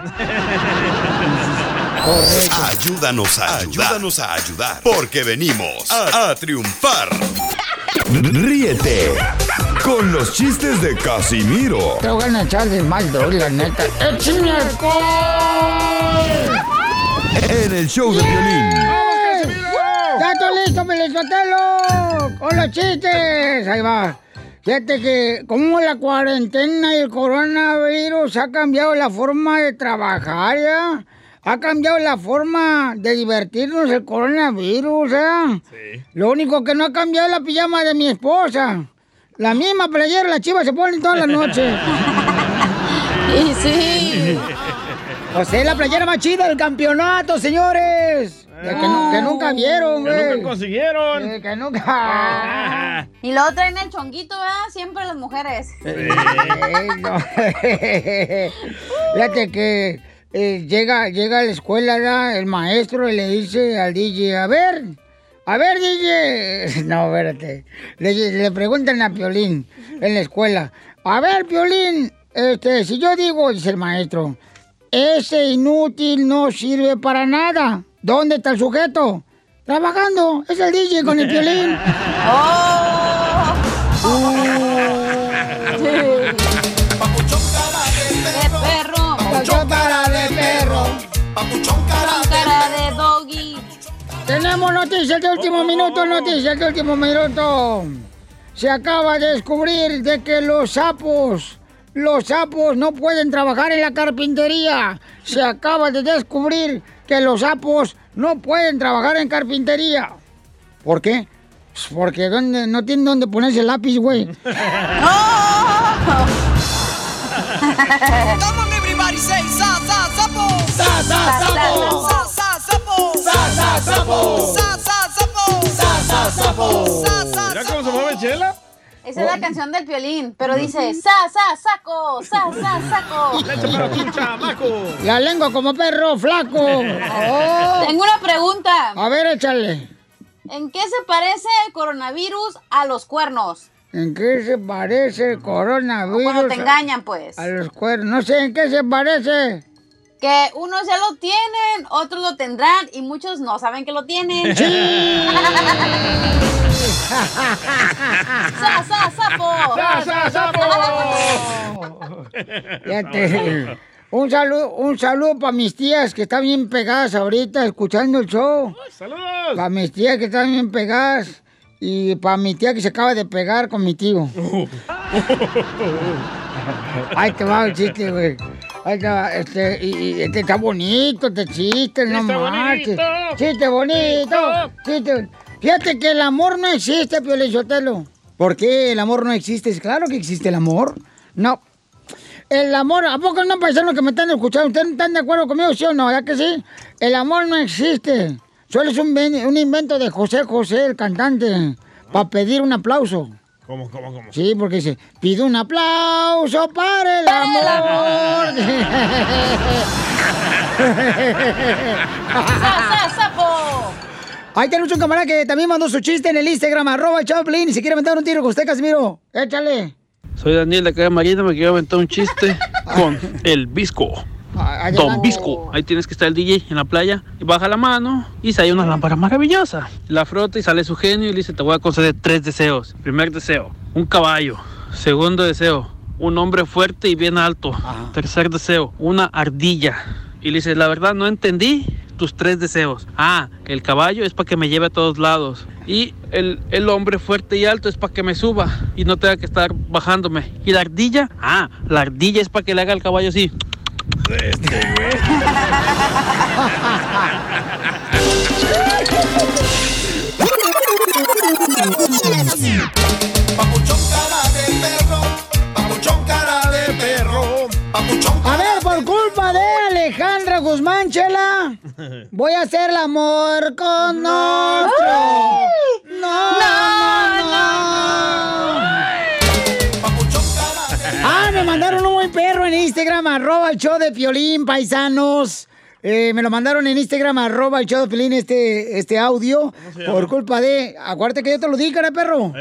Ayúdanos a ayudar. Ayúdanos a ayudar. Porque venimos a, a triunfar. Ríete con los chistes de Casimiro Te voy a echar de mal, la neta. ¡Échame alcohol! en el show de violín. ¡Ya estoy listo, Pelizotelo! ¡Con los chistes! Ahí va. Fíjate que como la cuarentena y el coronavirus ha cambiado la forma de trabajar, ¿ya? Ha cambiado la forma de divertirnos el coronavirus, ¿ya? Lo único que no ha cambiado es la pijama de mi esposa. La misma playera, la chiva se ponen todas las noches. Y sí. O sea, la playera más chida del campeonato, señores. Que, que nunca vieron, Que güey. nunca consiguieron. Eh, que nunca. Y luego traen el chonguito, ¿verdad? Siempre las mujeres. Eh, no. Fíjate que eh, llega, llega a la escuela ¿verdad? el maestro y le dice al DJ, a ver, a ver DJ. No, espérate. Le, le preguntan a Piolín en la escuela, a ver Piolín, este, si yo digo, dice el maestro, ese inútil no sirve para nada. ¿Dónde está el sujeto? Trabajando, es el DJ con el Piolín. De perro. Papuchón cara de perro. Papuchón cara de doggy. Tenemos noticias de último minuto, noticias de último minuto. Se acaba de descubrir de que los sapos, los sapos no pueden trabajar en la carpintería. Se acaba de descubrir que los sapos no pueden trabajar en carpintería. ¿Por qué? Pues Porque ¿dónde- no tienen dónde ponerse el lápiz, güey. Come everybody say sa sa sapo. Sa sa sapo. Sa sa sapo. Sa sa sapo. Sa sa sapo. Sa sa sapo. Sa sa Mira cómo se mueve Chela. Esa es la canción del violín, pero dice sa, sa, saco, sa, sa, saco. Leche para tu chamaco. La lengua como perro flaco. Oh. Tengo una pregunta. A ver, échale. ¿En qué se parece el coronavirus a los cuernos? ¿En qué se parece el coronavirus? Cuando te engañan, pues. A los cuernos. No sé en qué se parece. Que unos ya lo tienen, otros lo tendrán y muchos no saben que lo tienen. Sí. ¡Sa, sa, sapo! ¡Sa, sa, sapo! Fíjate. Un saludo, un saludo para mis tías que están bien pegadas ahorita escuchando el show. ¡Saludos! Para mis tías que están bien pegadas. Y para mi tía que se acaba de pegar con mi tío. Ay, te va el chiste, güey. Ahí te va, este, y, este está bonito, este chiste, no Chiste marches. bonito. Chiste bonito. Chiste. Fíjate que el amor no existe, Piolichotelo. ¿Por qué el amor no existe? Claro que existe el amor. No. El amor, ¿a poco no, paisanos que me están escuchando? ¿Ustedes están de acuerdo conmigo, sí o no? ¿Ya que sí? El amor no existe. Solo es un, ven- un invento de José José, el cantante, para pedir un aplauso. ¿Cómo, cómo, cómo? Sí, porque dice, pido un aplauso para el amor. Ahí tenemos un camarada que también mandó su chiste en el Instagram, arroba Chaplin, y si quiere aventar un tiro con usted, Casimiro, échale. Soy Daniel de acá de Marina, me quiero aventar un chiste con el Visco. adelante. Don Visco. Ahí tienes que estar el DJ en la playa y baja la mano y sale una lámpara maravillosa. La frota y sale su genio y le dice, te voy a conceder tres deseos. Primer deseo, un caballo. Segundo deseo, un hombre fuerte y bien alto. Tercer deseo, una ardilla. Y le dice, la verdad no entendí tus tres deseos. Ah, el caballo es para que me lleve a todos lados. Y el, el hombre fuerte y alto es para que me suba y no tenga que estar bajándome. Y la ardilla, ah, la ardilla es para que le haga al caballo así. Voy a hacer el amor con otro. No, no, no. Ah, me mandaron un buen perro en Instagram, arroba el show de Piolín, paisanos. Eh, me lo mandaron en Instagram, arroba el show de Piolín, este, este audio. Por culpa de... Acuérdate que yo te lo di, cara de perro.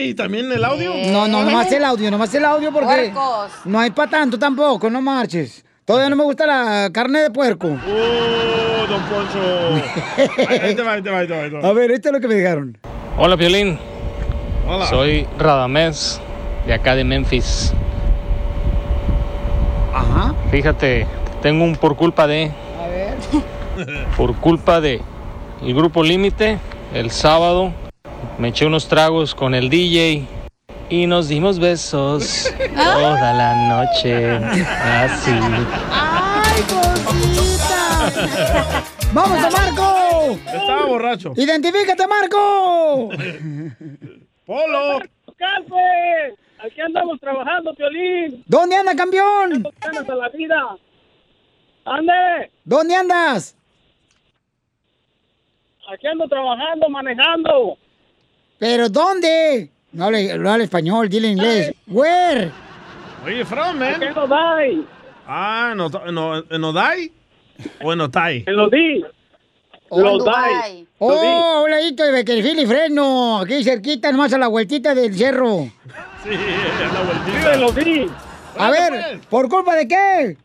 ¿Y también el audio? No, no, nomás el audio, nomás el audio porque... Puercos. No hay para tanto tampoco, no marches. Todavía no me gusta la carne de puerco. ¡Oh, don Poncho! Ahí, ahí te va, ahí te va, ahí te va, ahí te va. A ver, esto es lo que me dejaron. Hola Piolín, Hola. soy Radamés de acá de Memphis. Ajá. Fíjate, tengo un por culpa de, A ver. por culpa de el grupo Límite, el sábado me eché unos tragos con el DJ y nos dimos besos toda la noche. Así. ¡Ay, cosita! ¡Vamos a Marco! Estaba borracho. ¡Identifícate, Marco! ¡Polo! ¡Calfe! Aquí andamos trabajando, Piolín. ¿Dónde anda, campeón? Ganas a la vida. ¡Ande! ¿Dónde andas? Aquí ando trabajando, manejando. ¿Pero dónde? No hable, no hable español, dile inglés. Where? Oye, from, man. ¿Qué no dai? Ah, ¿no, no, ¿en Odai? ¿O en Otay? En Lodi. Dubái. Oh, hola, hito de Beckerfield y Fresno. Aquí cerquita, nomás a la vueltita del cerro. Sí, a la vueltita. En Lodi. A ver, ¿por culpa de qué?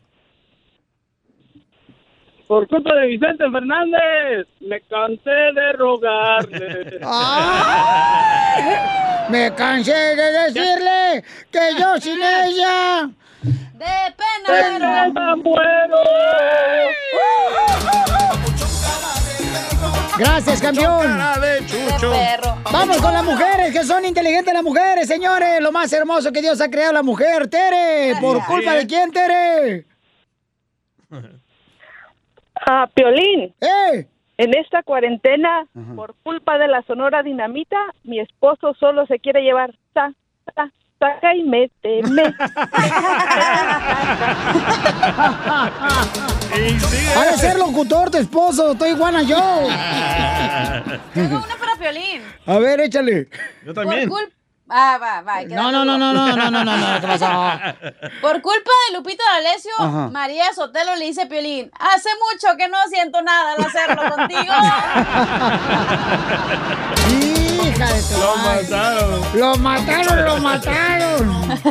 Por culpa de Vicente Fernández. Me cansé de rogarle. Me cansé de decirle que yo sin ella. De ¡De pena. pena muero! Gracias, campeón. Vamos con las mujeres, que son inteligentes las mujeres, señores. Lo más hermoso que Dios ha creado la mujer, Tere. ¿Por culpa de quién, Tere? Ah, Piolín, ¡Eh! en esta cuarentena, por culpa de la Sonora Dinamita, mi esposo solo se quiere llevar sa, sa, saca y méteme. Ha de ser locutor tu esposo, estoy iguana yo. Tengo una para Piolín. A ver, échale. Yo Por también. Ah, va, va. No, no, no, no, no, no, no, no, no, ¿qué pasó? Por culpa de Lupito D'Alessio. María Sotelo le dice a Piolín, hace mucho que no siento nada al hacerlo contigo. Hija de tu Lo madre. mataron. Lo mataron, lo mataron.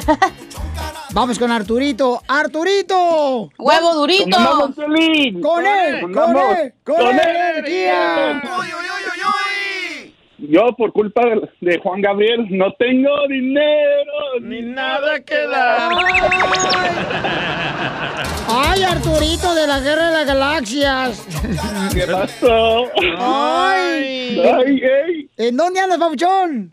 Vamos con Arturito. ¡Arturito! Huevo durito. ¡Vamos, Piolín! ¡Con él! ¡Con él! ¡Con Con él! él. Yo, por culpa de, de Juan Gabriel, no tengo dinero. Ni nada que dar. ¡Ay, Arturito de la Guerra de las Galaxias! ¿Qué pasó? ¡Ay! Ay, ey. ¿En dónde andas, papuchón?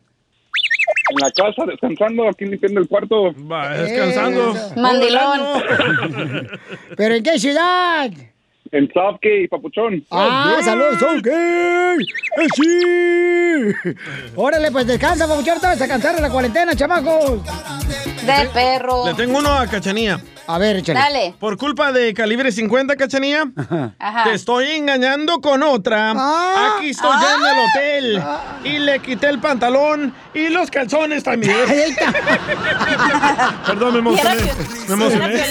En la casa, descansando, aquí limpiando el cuarto. Va, descansando. Eso. Mandilón. ¿Pero en qué ciudad? En Southgate, papuchón. ¡Ah, saludos, ok! ¡Eh, sí! Órale, pues descansa, papuchón, te vas a cansar de la cuarentena, chamacos. De perro. Le tengo uno a Cachanía. A ver, échale. Dale. Por culpa de calibre 50, Cachanía, Ajá. te estoy engañando con otra. Ah. Aquí estoy ya en el hotel. Y le quité el pantalón y los calzones también. Ahí está. Perdón, me emocioné. Me emocioné.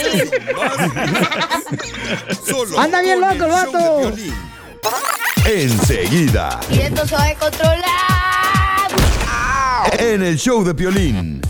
Solo Anda bien con loco el vato. Enseguida, Y esto se va a controlar. en el show de Piolín.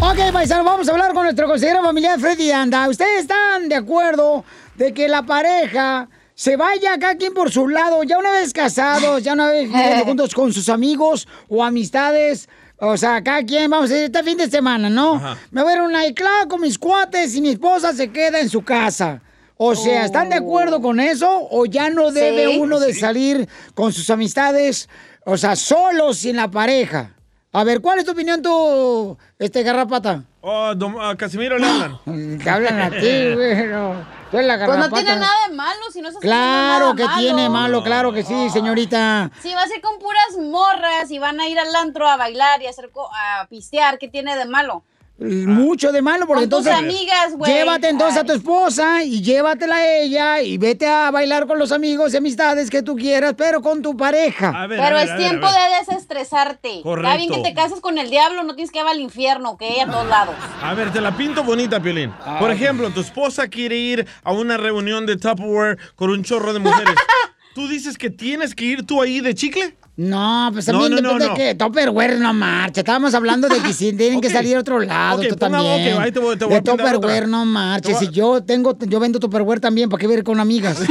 Ok, paisano, vamos a hablar con nuestro consejero familiar Freddy Anda. ¿Ustedes están de acuerdo de que la pareja se vaya cada quien por su lado, ya una vez casados, ya una vez viviendo juntos con sus amigos o amistades? O sea, cada quien, vamos a decir, este fin de semana, ¿no? Ajá. Me voy a ir a una iCloud con mis cuates y mi esposa se queda en su casa. O sea, ¿están de acuerdo con eso? ¿O ya no debe Sí. uno de salir con sus amistades, o sea, solos sin la pareja? A ver, ¿cuál es tu opinión tú, este garrapata? Oh, don- a Casimiro le hablan. Te hablan a ti, güey. no. Tú eres la Pues no tiene nada de malo, si no haciendo Claro que tiene malo, claro que sí, señorita. Si va a ser con puras morras y van a ir al antro a bailar y a, hacer co- a pistear, ¿qué tiene de malo? Mucho de malo, porque Con tus entonces... amigas, güey. Llévate entonces a tu esposa y llévatela a ella y vete a bailar con los amigos y amistades que tú quieras, pero con tu pareja. Pero es tiempo de desestresarte. Está Correcto. bien que te cases con el diablo, no tienes que ir al infierno, ¿ok? A todos lados. A ver, te la pinto bonita, Piolín. Por ejemplo, tu esposa quiere ir a una reunión de Tupperware con un chorro de mujeres. ¿Tú dices que tienes que ir tú ahí de chicle? No, pues también no, no, depende no. de que Tupperware no marcha. Estábamos hablando de que si tienen que salir a otro lado, tú ponga- también. ok, ahí te voy- te voy de otra. no marches. Si yo tengo, yo vendo Tupperware también, ¿para qué ver con amigas?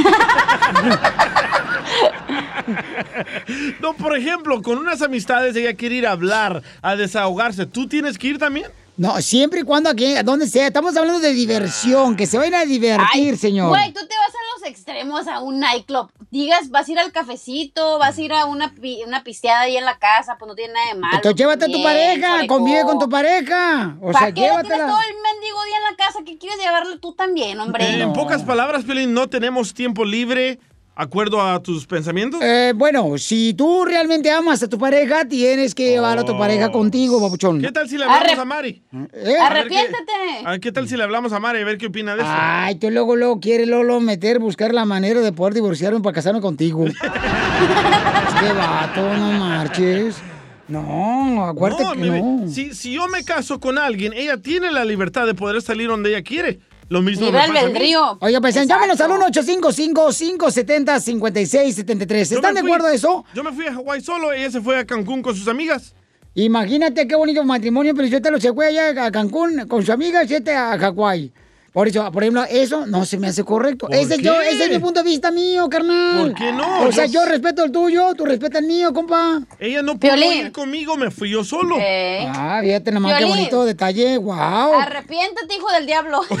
No, por ejemplo, con unas amistades ella quiere ir a hablar, a desahogarse. ¿Tú tienes que ir también? No, siempre y cuando aquí, donde sea. Estamos hablando de diversión, que se vayan a divertir, señor. Güey, tú te vas a los extremos a un nightclub. Digas, vas a ir al cafecito, vas a ir a una, pi- una pisteada ahí en la casa, pues no tiene nada de malo. Entonces llévate a tu pareja, convive con tu pareja. O ¿Para sea, qué tienes llévatela. todo el mendigo día en la casa? ¿Qué quieres llevarlo tú también, hombre? En pocas palabras, Piolín, no tenemos tiempo libre, acuerdo a tus pensamientos. Eh, bueno, si tú realmente amas a tu pareja, tienes que llevar a tu pareja contigo, papuchón. ¿Qué tal si le hablamos a Mari? ¿Eh? A ver qué- Ah, ¿Qué tal si le hablamos a Mari a ver qué opina de eso? Ay, tú luego, luego quieres Lolo meter, buscar la manera de poder divorciarme para casarme contigo. este vato, no marches. No, acuérdate No, que bebé, no. Si, si yo me caso con alguien, ella tiene la libertad de poder salir donde ella quiere. Lo mismo Libre me pasa mí. albedrío. Oiga, pues Exacto. llámanos al 1-855-570-5673. Yo ¿Están de fui- acuerdo a eso? Yo me fui a Hawái solo, ella se fue a Cancún con sus amigas. Imagínate qué bonito matrimonio, pero yo te lo se fue allá a Cancún con su amiga, y este a Hawái. Por eso, por ejemplo, eso no se me hace correcto. ¿Por Ese, es yo, ese es mi punto de vista mío, carnal. ¿Por qué no? O sea, Yo- yo respeto el tuyo, tú respetas el mío, compa. Ella no pudo Piolín. ir conmigo, me fui yo solo. Ah, fíjate nomás qué bonito detalle, wow. Arrepiéntete, hijo del diablo.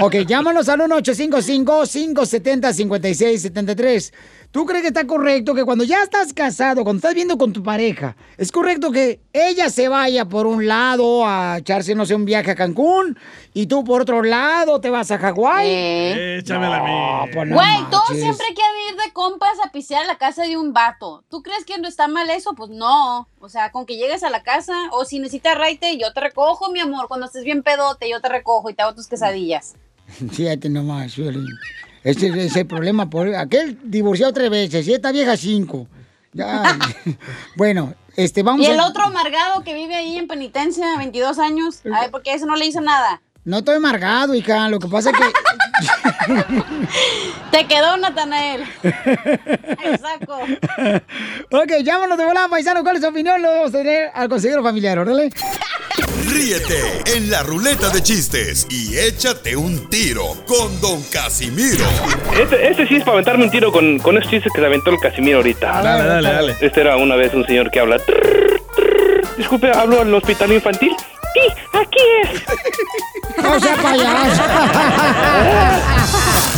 Ok, llámanos al 1-855-570-5673. ¿Tú crees que está correcto que cuando ya estás casado, cuando estás viendo con tu pareja, es correcto que ella se vaya por un lado a echarse, no sé, un viaje a Cancún y tú por otro lado te vas a Hawái? Échamela a mí. pues no Güey, marches. siempre quieren ir de compas a pisear a la casa de un vato. ¿Tú crees que no está mal eso? Pues no. O sea, con que llegues a la casa o si necesitas raite, yo te recojo, mi amor. Cuando estés bien pedote, yo te recojo y te hago tus quesadillas. Fíjate nomás, Violín. Ese es el problema. Por... Aquel divorciado tres veces y esta vieja cinco. Ya. bueno, este, vamos Y el a... otro amargado que vive ahí en penitencia, 22 años. A ver, porque ese no le hizo nada. No estoy amargado, hija. Lo que pasa es que... Te quedó, Natanael. Saco. ok, llámanos de volada, paisano. ¿Cuál es su opinión? Lo vamos a tener al consejero familiar, órale. Ríete en la ruleta de chistes y échate un tiro con Don Casimiro. Este, este sí es para aventarme un tiro con, con esos chistes que se aventó el Casimiro ahorita. Dale, dale, dale. Este era una vez un señor que habla. Disculpe, ¿hablo al hospital infantil? Sí, aquí es. No sea payaso.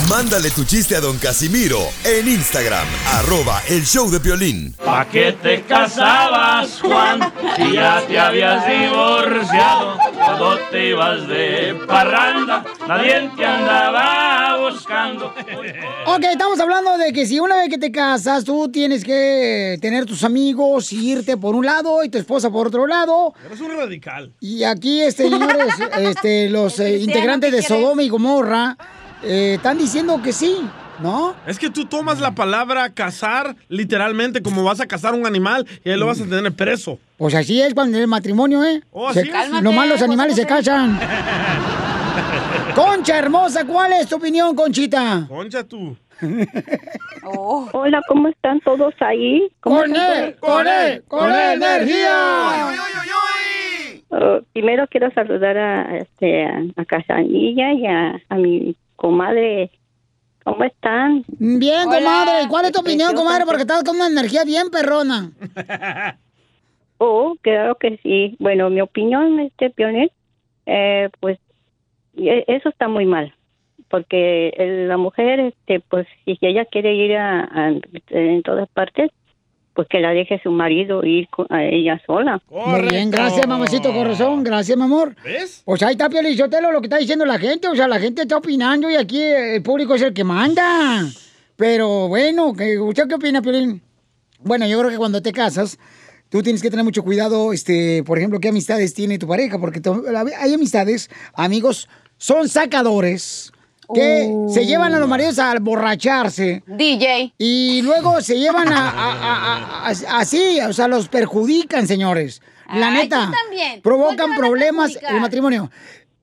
Mándale tu chiste a Don Casimiro en Instagram, arroba el show de violín. ¿Pa' qué te casabas, Juan? Si ya te habías divorciado, cuando te ibas de parranda, nadie te andaba buscando. Ok, estamos hablando de que si una vez que te casas, tú tienes que tener tus amigos, irte por un lado y tu esposa por otro lado. Eres un radical. Y aquí, este, señores, este, los eh, integrantes de Sodoma y Gomorra eh, están diciendo que sí, ¿no? Es que tú tomas la palabra cazar literalmente como vas a cazar un animal y ahí lo vas a tener preso. Pues así es cuando el matrimonio, ¿eh? Oh, Se- así es. Cálmate, nomás los animales se casan. Concha hermosa, ¿cuál es tu opinión, Conchita? Concha tú. Hola, ¿cómo están todos ahí? ¿Cómo Con están él, todos? con él, con energía. Uh, primero quiero saludar a, este, a, a Casanilla y a, a mi comadre. ¿Cómo están? Bien, Hola. comadre. ¿Y ¿Cuál es tu opinión, Preciosa. comadre? Porque estás con una energía bien perrona. Oh, claro que sí. Bueno, mi opinión, este Pioner, eh, pues e- eso está muy mal, porque la mujer, este, pues si ella quiere ir a, a- en todas partes, pues que la deje su marido ir con- a ella sola. Muy bien, gracias, mamacito corazón. Gracias, mi amor. ¿Ves? O sea, ahí está Piolichotelo lo que está diciendo la gente. O sea, la gente está opinando y aquí el público es el que manda. Pero bueno, ¿qué- ¿usted qué opina, Piolín? Bueno, yo creo que cuando te casas, tú tienes que tener mucho cuidado, este, por ejemplo, qué amistades tiene tu pareja, porque hay amistades, amigos, son sacadores que Uh. se llevan a los maridos a borracharse. DJ. Y luego se llevan a, a- a- a- a- así, o sea, los perjudican, señores. La Ay, neta. también. Provocan problemas el matrimonio.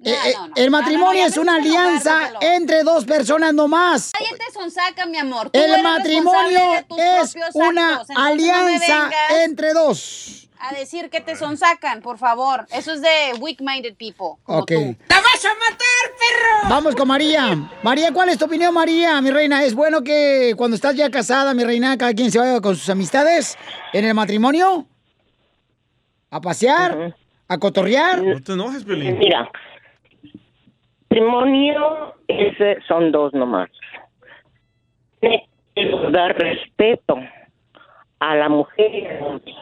Eh, eh, el matrimonio es una alianza entre dos personas nomás. Nadie te sonsaca, mi amor. Tú El matrimonio es una actos, alianza entre dos. A decir que te sonsacan, por favor. Eso es de weak-minded people. como Ok. tú. ¡La vas a matar, perro! Vamos con María. María, ¿cuál es tu opinión, María, mi reina? ¿Es bueno que cuando estás ya casada, mi reina, cada quien se vaya con sus amistades en el matrimonio? ¿A pasear? ¿A cotorrear? No te enojes, Piolín. Mira, matrimonio ese son dos nomás. Dar respeto a la mujer y al hombre.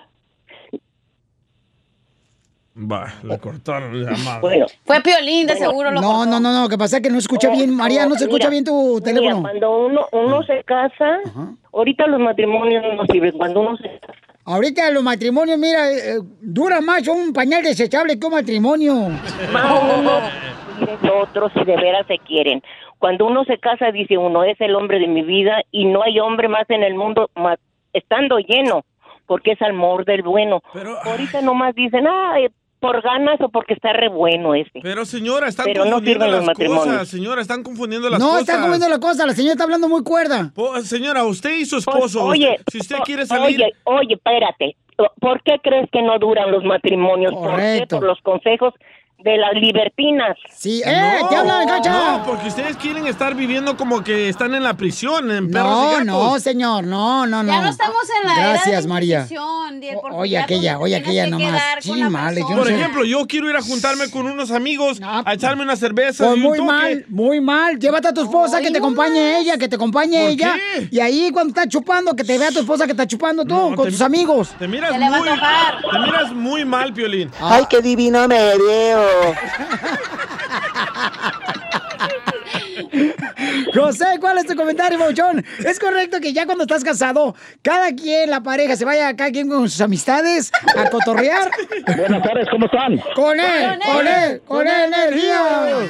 Va, le cortaron la llamada. Bueno, Fue Piolín, de seguro lo No, no, no, no, que pasa es que no escucha bien, María, no se escucha bien tu teléfono. Mira, cuando uno, uno se casa, ahorita los matrimonios no sirven. Cuando uno se Ahorita los matrimonios, mira, eh, eh, dura más un pañal desechable que un matrimonio. va uno y otro si de veras se quieren. Cuando uno se casa dice uno es el hombre de mi vida y no hay hombre más en el mundo más, estando lleno porque es amor del bueno. Ahorita nomás dicen, ah, por ganas o porque está re bueno ese. Pero señora, están Pero no confundiendo los las matrimonios. cosas. Señora, están confundiendo las no, cosas. está comiendo la cosa, la señora está hablando muy cuerda. Po- Señora, usted y su esposo, Oye, usted- si usted quiere salir... Oye, oye, espérate. ¿Por qué crees que no duran los matrimonios? ¿Por qué? Correcto. Por los consejos de las libertinas. Sí, ¡Eh, te hablan, Cacha! No, porque ustedes quieren estar viviendo como que están en la prisión, en perros y No, gatos. no, señor, no, no, no. Ya no estamos en la era de Gracias, la María. Porque Oye, aquella, oye, aquella que nomás. Sí, mal, yo no Por sé. ejemplo, yo quiero ir a juntarme con unos amigos a echarme una cerveza Pues y un muy toque. mal, muy mal. Llévate a tu esposa, que te acompañe ella, que te acompañe ¿Por ella. qué? Y ahí cuando está chupando, que te vea tu esposa que está chupando tú con te- tus amigos. Te miras, muy, te miras muy mal, Piolín. Ay, qué divino me veo. José, ¿cuál es tu comentario, Bauchón? ¿Es correcto que ya cuando estás casado, cada quien, la pareja, se vaya cada quien con sus amistades a cotorrear? Buenas tardes, ¿cómo están? Con él, con él, con energía.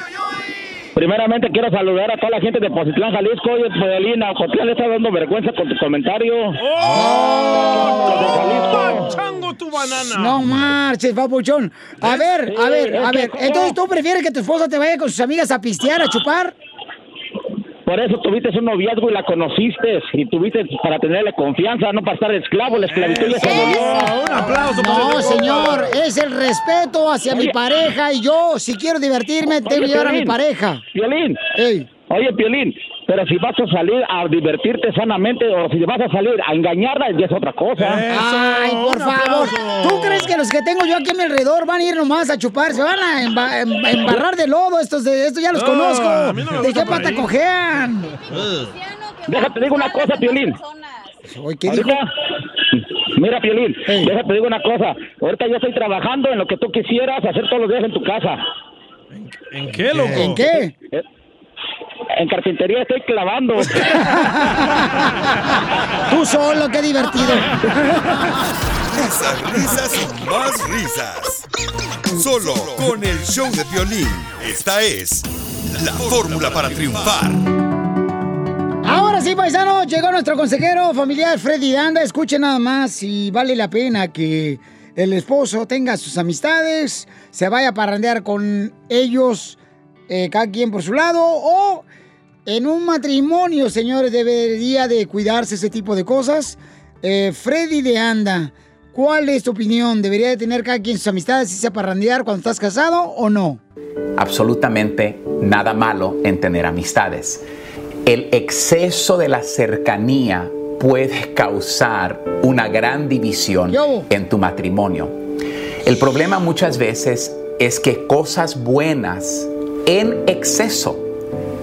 Primeramente quiero saludar a toda la gente de Pozitlán, Jalisco. Oye, Podelina, Ocotlán le está dando vergüenza con tu comentario. ¡Oh! ¡Chango tu banana! No marches, papuchón. A ver, a ver, a ver. Entonces, ¿tú prefieres que tu esposa te vaya con sus amigas a pistear, a chupar? Por eso tuviste un noviazgo y la conociste. Y tuviste para tenerle confianza, no para estar esclavo. La esclavitud ya se abolió. Un aplauso No, señor, es el respeto hacia mi pareja y yo, si quiero divertirme, tengo que llevar a mi pareja. Piolín. Oye, Piolín, pero si vas a salir a divertirte sanamente o si vas a salir a engañarla, ya es otra cosa. Ay, por favor. ¿Tú crees que los que tengo yo aquí a mi alrededor van a ir nomás a chupar? Se van a emba- em- embarrar de lodo. Estos, de, estos ya los No, conozco. no ¿De qué pata cojean? Déjate digo una cosa, Piolín. ¿qué dijo? Mira, Piolín, déjate digo una cosa. Ahorita yo estoy trabajando en lo que tú quisieras hacer todos los días en tu casa. ¿En qué, loco? ¿En qué? Eh, En carpintería estoy clavando. Tú solo, qué divertido. Risas, risas y más risas. Solo con el show de violín. Esta es la fórmula para triunfar. Ahora sí, paisano, llegó nuestro consejero familiar Freddy Danda. Escuchen nada más si vale la pena que el esposo tenga sus amistades, se vaya a parrandear con ellos, eh, cada quien por su lado, o en un matrimonio, señores, debería de cuidarse ese tipo de cosas. Eh, Freddy de Anda, ¿cuál es tu opinión? ¿Debería de tener cada quien sus amistades y se parrandear cuando estás casado o no? absolutamente nada malo en tener amistades. El exceso de la cercanía puede causar una gran división en tu matrimonio. El problema muchas veces es que cosas buenas en exceso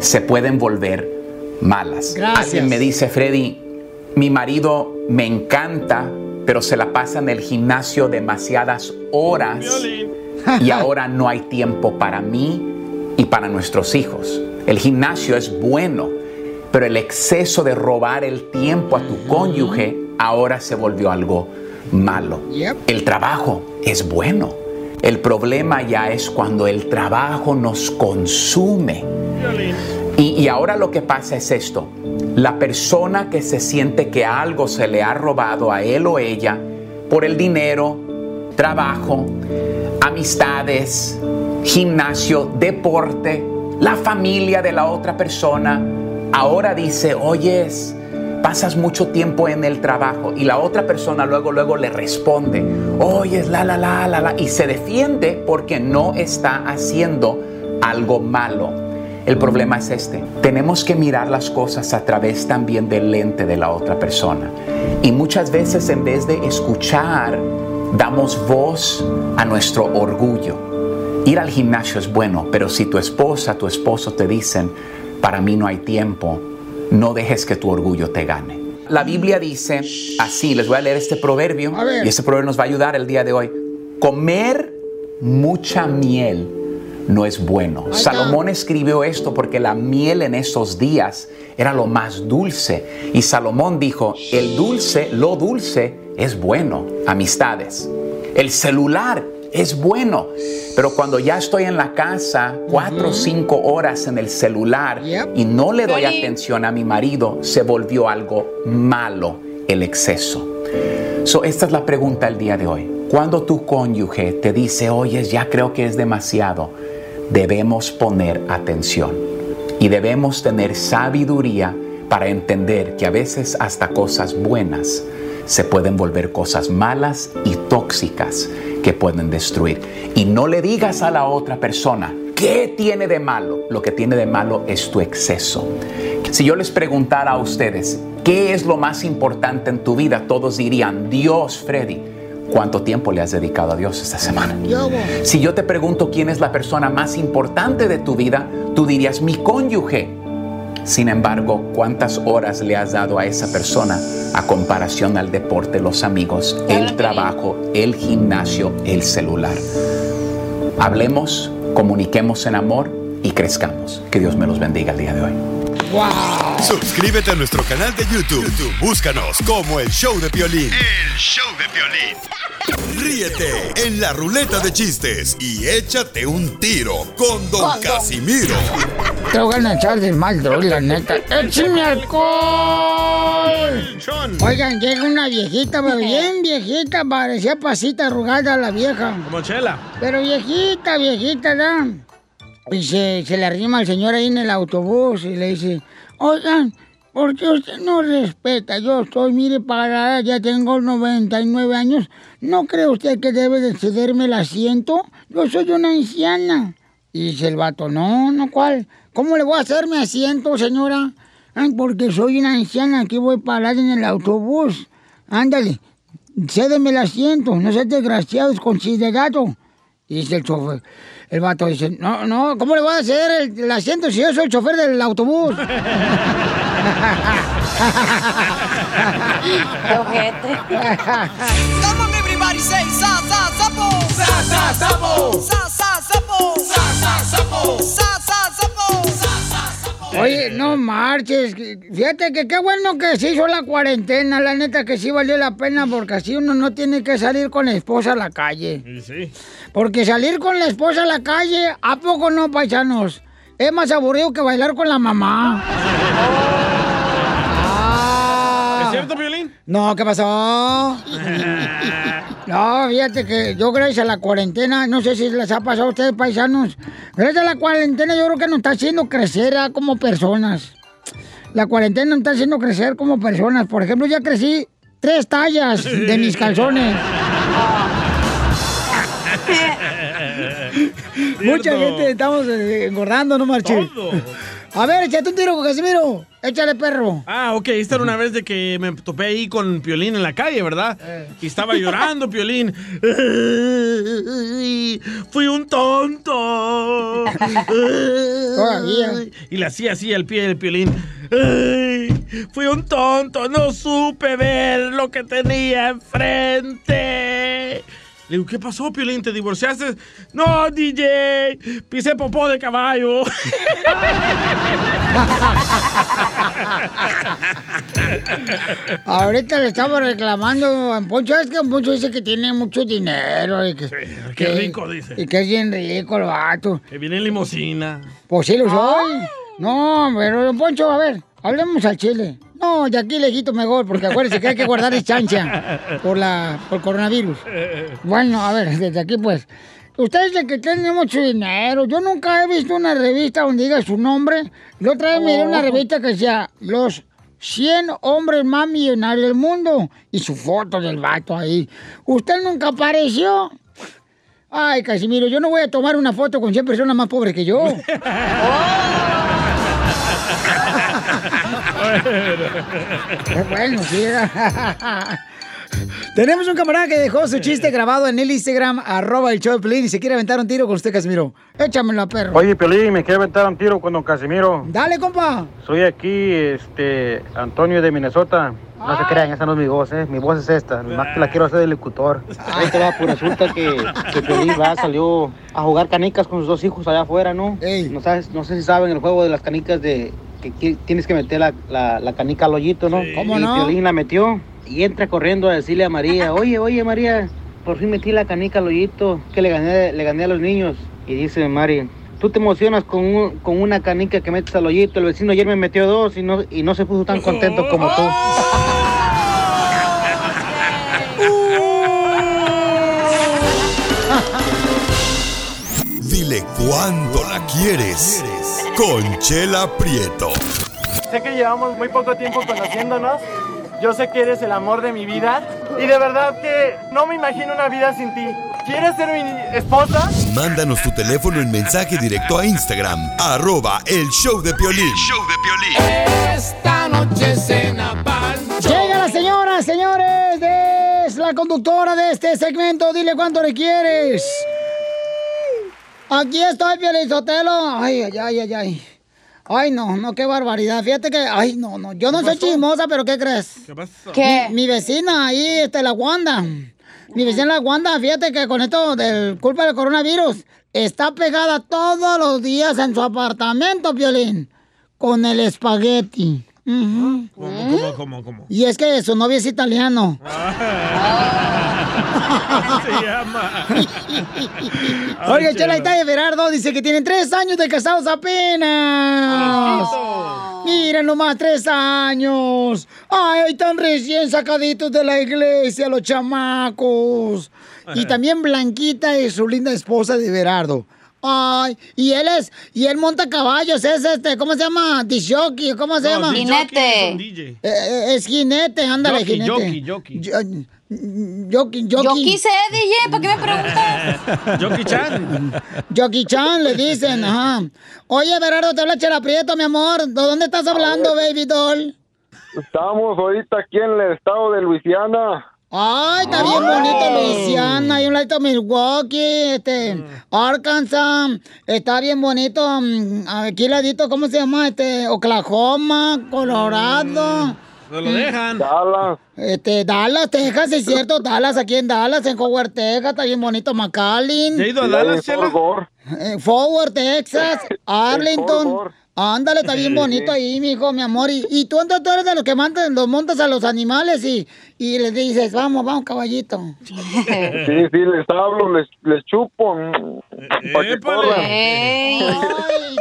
se pueden volver malas. Gracias. Alguien me dice, Freddy, mi marido me encanta, pero se la pasa en el gimnasio demasiadas horas y ahora no hay tiempo para mí y para nuestros hijos. El gimnasio es bueno, pero el exceso de robar el tiempo a tu cónyuge ahora se volvió algo malo. El trabajo es bueno. El problema ya es cuando el trabajo nos consume. Y, y ahora lo que pasa es esto. La persona que se siente que algo se le ha robado a él o ella por el dinero, trabajo, amistades, gimnasio, deporte, la familia de la otra persona, ahora dice, oyes, pasas mucho tiempo en el trabajo y la otra persona luego, luego le responde, oyes, la, la, la, la, la, y se defiende porque no está haciendo algo malo. El problema es este. Tenemos que mirar las cosas a través también del lente de la otra persona. Y muchas veces en vez de escuchar, damos voz a nuestro orgullo. Ir al gimnasio es bueno, pero si tu esposa, tu esposo te dicen, para mí no hay tiempo, no dejes que tu orgullo te gane. La Biblia dice así, les voy a leer este proverbio y este proverbio nos va a ayudar el día de hoy. Comer mucha miel no es bueno. Salomón escribió esto porque la miel en esos días era lo más dulce. Y Salomón dijo, el dulce, lo dulce es bueno, amistades. El celular es bueno, pero cuando ya estoy en la casa cuatro o cinco horas en el celular y no le doy atención a mi marido, se volvió algo malo el exceso. So, esta es la pregunta del día de hoy. Cuando tu cónyuge te dice, oye, ya creo que es demasiado, debemos poner atención y debemos tener sabiduría para entender que a veces hasta cosas buenas se pueden volver cosas malas y tóxicas que pueden destruir. Y no le digas a la otra persona, ¿qué tiene de malo? Lo que tiene de malo es tu exceso. Si yo les preguntara a ustedes, ¿qué es lo más importante en tu vida? Todos dirían, Dios, Freddy. ¿Cuánto tiempo le has dedicado a Dios esta semana? Si yo te pregunto quién es la persona más importante de tu vida, tú dirías mi cónyuge. Sin embargo, ¿cuántas horas le has dado a esa persona a comparación al deporte, los amigos, el trabajo, el gimnasio, el celular? Hablemos, comuniquemos en amor y crezcamos. Que Dios me los bendiga el día de hoy. Suscríbete a nuestro canal de YouTube. YouTube, Búscanos como el show de violín. El show de violín. Ríete en la ruleta de chistes y échate un tiro con Don Casimiro. Te voy a echar de mal, la neta. ¡Échame alcohol! Oigan, llega una viejita, bien viejita, parecía pasita arrugada la vieja. Como Chela. Pero viejita, viejita, ¿no? Y se, se le arrima al señor ahí en el autobús y le dice, oigan, ¿por qué usted no respeta? Yo estoy, mire, parada, ya tengo 99 años. ¿No cree usted que debe de cederme el asiento? Yo soy una anciana. Y dice el vato, no, no, ¿cuál? ¿Cómo le voy a hacer mi asiento, señora? Porque soy una anciana, aquí voy parada en el autobús. Ándale, cédeme el asiento, no seas desgraciado, desconsiderado. Y dice el chofer, el vato dice, no, no, ¿cómo le voy a hacer el, el asiento si yo soy el chofer del autobús? Come on, everybody say sa sa sapo. Sa sa sapo. Sa sa sapo. Sa sa sapo. Sa sa sapo. Oye, no marches. Fíjate que qué bueno que se hizo la cuarentena. La neta que sí valió la pena porque así uno no tiene que salir con la esposa a la calle. Sí, sí. Porque salir con la esposa a la calle, ¿a poco no, paisanos? Es más aburrido que bailar con la mamá. No, ¿qué pasó? No, fíjate que yo gracias a la cuarentena, no sé si les ha pasado a ustedes, paisanos, gracias a la cuarentena yo creo que nos está haciendo crecer como personas. La cuarentena nos está haciendo crecer como personas. Por ejemplo, ya crecí tres tallas de mis calzones. Mucha gente estamos eh, engordando, no marches. A ver, échate un tiro, Casimiro. Échale, perro. Ah, ok, esta era una vez de que me topé ahí con Piolín en la calle, ¿verdad? Y estaba llorando, Piolín. Fui un tonto. Todavía. Y le hacía así al pie del Piolín. Fui un tonto, no supe ver lo que tenía enfrente. Le digo, ¿qué pasó, Piolín? ¿Te divorciaste? No, DJ, pisé popó de caballo. Ahorita le estamos reclamando a Poncho. Es que Poncho dice que tiene mucho dinero. Y que, qué que- rico, dice. Y que es bien rico el vato. Que viene en limosina. Pues sí lo soy. No, pero don Poncho, a ver, hablemos al chile. No, de aquí lejito mejor, porque acuérdense que hay que guardar distancia por la por coronavirus. Bueno, a ver, desde aquí pues. Usted dice que tiene mucho dinero. Yo nunca he visto una revista donde diga su nombre. La otra vez miré una revista que decía los 100 hombres más millonarios del mundo. Y su foto del vato ahí. ¿Usted nunca apareció? Ay, Casimiro, yo no voy a tomar una foto con 100 personas más pobres que yo. bueno, sí. Tenemos un camarada que dejó su chiste grabado en el Instagram, arroba el show de Pelín, y se quiere aventar un tiro con usted, Casimiro. Échamelo a perro. Oye, Pelín, me quiero aventar un tiro con don Casimiro. Dale, compa. Soy aquí, este, Antonio de Minnesota. No se crean, esa no es mi voz, ¿eh? Mi voz es esta, más que la quiero hacer de locutor. Ahí te va, pues resulta que, que Piolín va, salió a jugar canicas con sus dos hijos allá afuera, ¿no? No, sabes, no sé si saben el juego de las canicas de que tienes que meter la, la- la canica al hoyito, ¿no? ¿Cómo y no? Piolín la metió y entra corriendo a decirle a María, oye, oye, María, por fin metí la canica al hoyito, que le gané, le gané a los niños. Y dice María, tú te emocionas con, un- con una canica que metes al hoyito, el vecino ayer me metió dos y no, y no se puso tan contento como tú. Dile cuándo la quieres. Conchela Prieto. Sé que llevamos muy poco tiempo conociéndonos. Yo sé que eres el amor de mi vida. Y de verdad que no me imagino una vida sin ti. ¿Quieres ser mi esposa? Mándanos tu teléfono en mensaje directo a Instagram, arroba el show de Piolín. Esta noche cena Pancho. Llega la señora, señores, es la conductora de este segmento. Dile cuánto le quieres. Aquí estoy, Piolizotelo. Ay, ay, ay, ay, ay. Ay, no, no, qué barbaridad. Fíjate que, ay, no, no. Yo no soy chismosa, pero ¿qué crees? ¿Qué pasó? Mi, mi vecina ahí, este, la Wanda. Mi vecina la Wanda, fíjate que con esto del culpa del coronavirus, está pegada todos los días en su apartamento, Piolín, con el espagueti. ¿Cómo, cómo, cómo, cómo? Y es que su novio es italiano. Se llama? Oiga, Chela Italia Gerardo dice que tienen tres años de casados apenas. Miren nomás, tres años. Ay, tan recién sacaditos de la iglesia, los chamacos. Y también Blanquita es su linda esposa de Gerardo. Ay, y él es, y él monta caballos, es este, ¿cómo se llama? Dishockey, ¿cómo se No, llama? jockey es. Eh, eh, es jinete, ándale, Jockey, jinete. jockey, jockey. Yo- Jockey, Yo jockey. quise, DJ, ¿para qué me preguntas? Jackie Chan. Jackie Chan le dicen, ajá. Oye, Berardo, te habla Chela Prieto, mi amor. ¿De dónde estás hablando, baby doll? Estamos ahorita aquí en el estado de Luisiana. Ay, está bien bonito Luisiana, hay un ladito Milwaukee, este, Arkansas, está bien bonito, mm, aquí ladito, ¿cómo se llama? Este, Oklahoma, Colorado. Se lo dejan. Dallas. Este, Dallas, Texas, es cierto, Dallas, aquí en Dallas, en Howard, Texas, está bien bonito, McAllen. ¿Ya ha ido a Dallas, Chela? Eh, Forward, Texas, Arlington. Ándale, está bien bonito ahí, mijo, mi amor. Y, y tú, entonces, tú eres de los que mandan, los montas a los animales y, y les dices, vamos, vamos, caballito. Sí, sí, les hablo, les, les chupo. para que corran. Ay,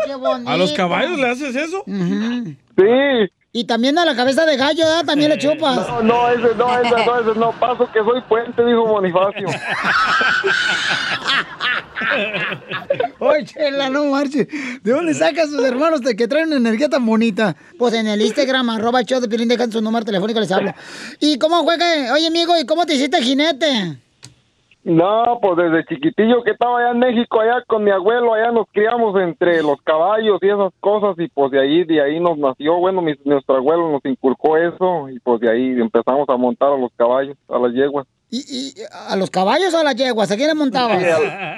qué bonito. ¿A los caballos le haces eso? Sí. Y también a la cabeza de gallo, ¿verdad? También le chupas. No, no, ese no, ese no, ese no. Paso que soy puente, dijo Bonifacio. Oye, Chela, no marche. ¿De dónde sacan sus hermanos de que traen una energía tan bonita? Pues en el Instagram, arroba el show de Pilín, dejan su número telefónico, les hablo. ¿Y cómo juega? Oye, amigo, ¿y cómo te hiciste jinete? No, pues desde chiquitillo que estaba allá en México, allá con mi abuelo, allá nos criamos entre los caballos y esas cosas y pues de ahí, de ahí nos nació, bueno, mi- nuestro abuelo nos inculcó eso y pues de ahí empezamos a montar a los caballos, a las yeguas. ¿Y, y a los caballos o a las yeguas? ¿A quién le montabas?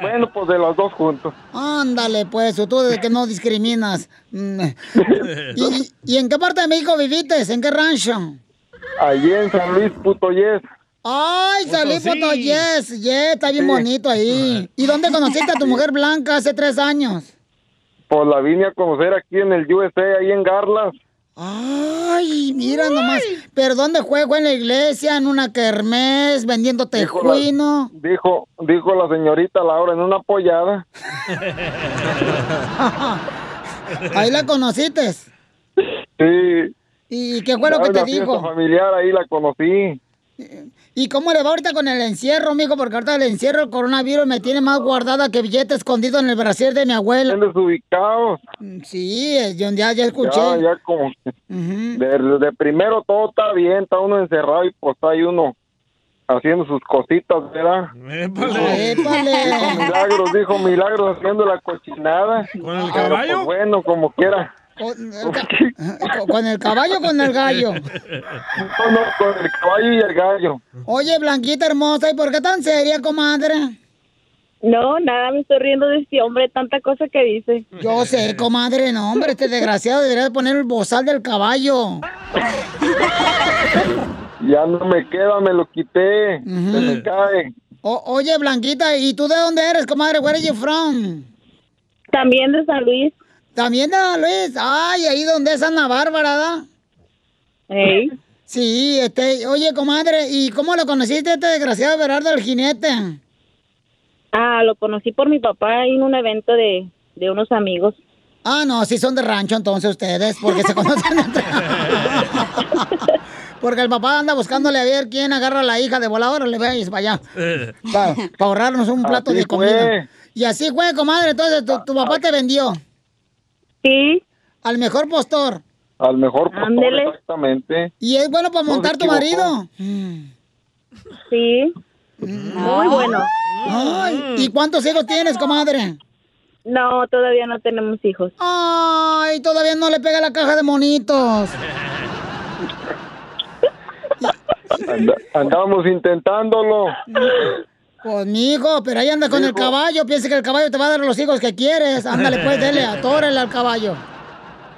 Bueno, pues de los dos juntos. Ándale, pues, tú de que no discriminas. Mm. ¿Y, y en qué parte de México viviste? ¿En qué rancho? Allí en San Luis, puto yes. Ay, salí foto, yes, yes, está bien bonito ahí. ¿Y dónde conociste a tu mujer blanca hace tres años? Pues la vine a conocer aquí en el USA, ahí en Garlas. Ay, mira nomás. ¿Pero dónde? ¿Fue en la iglesia, en una kermés, vendiendo Dijo la- tejuino? Dijo, dijo la señorita Laura en una pollada. Ahí la conociste. Sí. ¿Y qué fue lo que te dijo? familiar, ahí la conocí. ¿Y cómo le va ahorita con el encierro, mijo? Porque ahorita el encierro, el coronavirus, me tiene más guardada que billete escondido en el brasier de mi abuela. ¿Están desubicados? Sí, eh, yo ya, ya escuché. Ya, ya como que de, de primero todo está bien, está uno encerrado y pues está ahí uno haciendo sus cositas, ¿verdad? Dijo Milagros, dijo Milagros haciendo la cochinada. ¿Con el Pero, caballo? pues, bueno, como quiera. Con el, ca- con el caballo o con el gallo. No, no, con el caballo y el gallo. Oye, Blanquita hermosa, ¿y por qué tan seria, comadre? No, nada, me estoy riendo de este hombre, tanta cosa que dice. Yo sé, comadre, no, hombre, este desgraciado debería de poner el bozal del caballo. Ya no me queda, me lo quité. Se me cae. O- oye, Blanquita, ¿y tú de dónde eres, comadre? Where are you from? También de San Luis. También de San Luis. Ay, ahí donde es Ana Bárbara, ¿da? Ey. Sí, este, oye, comadre, ¿y cómo lo conociste este desgraciado Berardo el jinete? Ah, lo conocí por mi papá en un evento de, de unos amigos. Ah, no, sí son de rancho entonces ustedes, porque se conocen entre... Porque el papá anda buscándole a ver quién agarra a la hija de voladora, le veis para allá, para ahorrarnos un plato Así de comida. fue. Y así fue, comadre, entonces tu, tu papá te vendió. Sí. Al mejor postor. Al mejor postor, Ándele. exactamente. ¿Y es bueno para No se montar tu equivocó. marido? Sí. Muy bueno. Ay, ¿Y cuántos hijos tienes, comadre? No, todavía no tenemos hijos. Ay, todavía no le pega la caja de monitos. And- andábamos intentándolo. Pues, mijo, pero ahí anda con el caballo. Piensa que el caballo te va a dar los hijos que quieres. Ándale, pues, dele, atórale al caballo.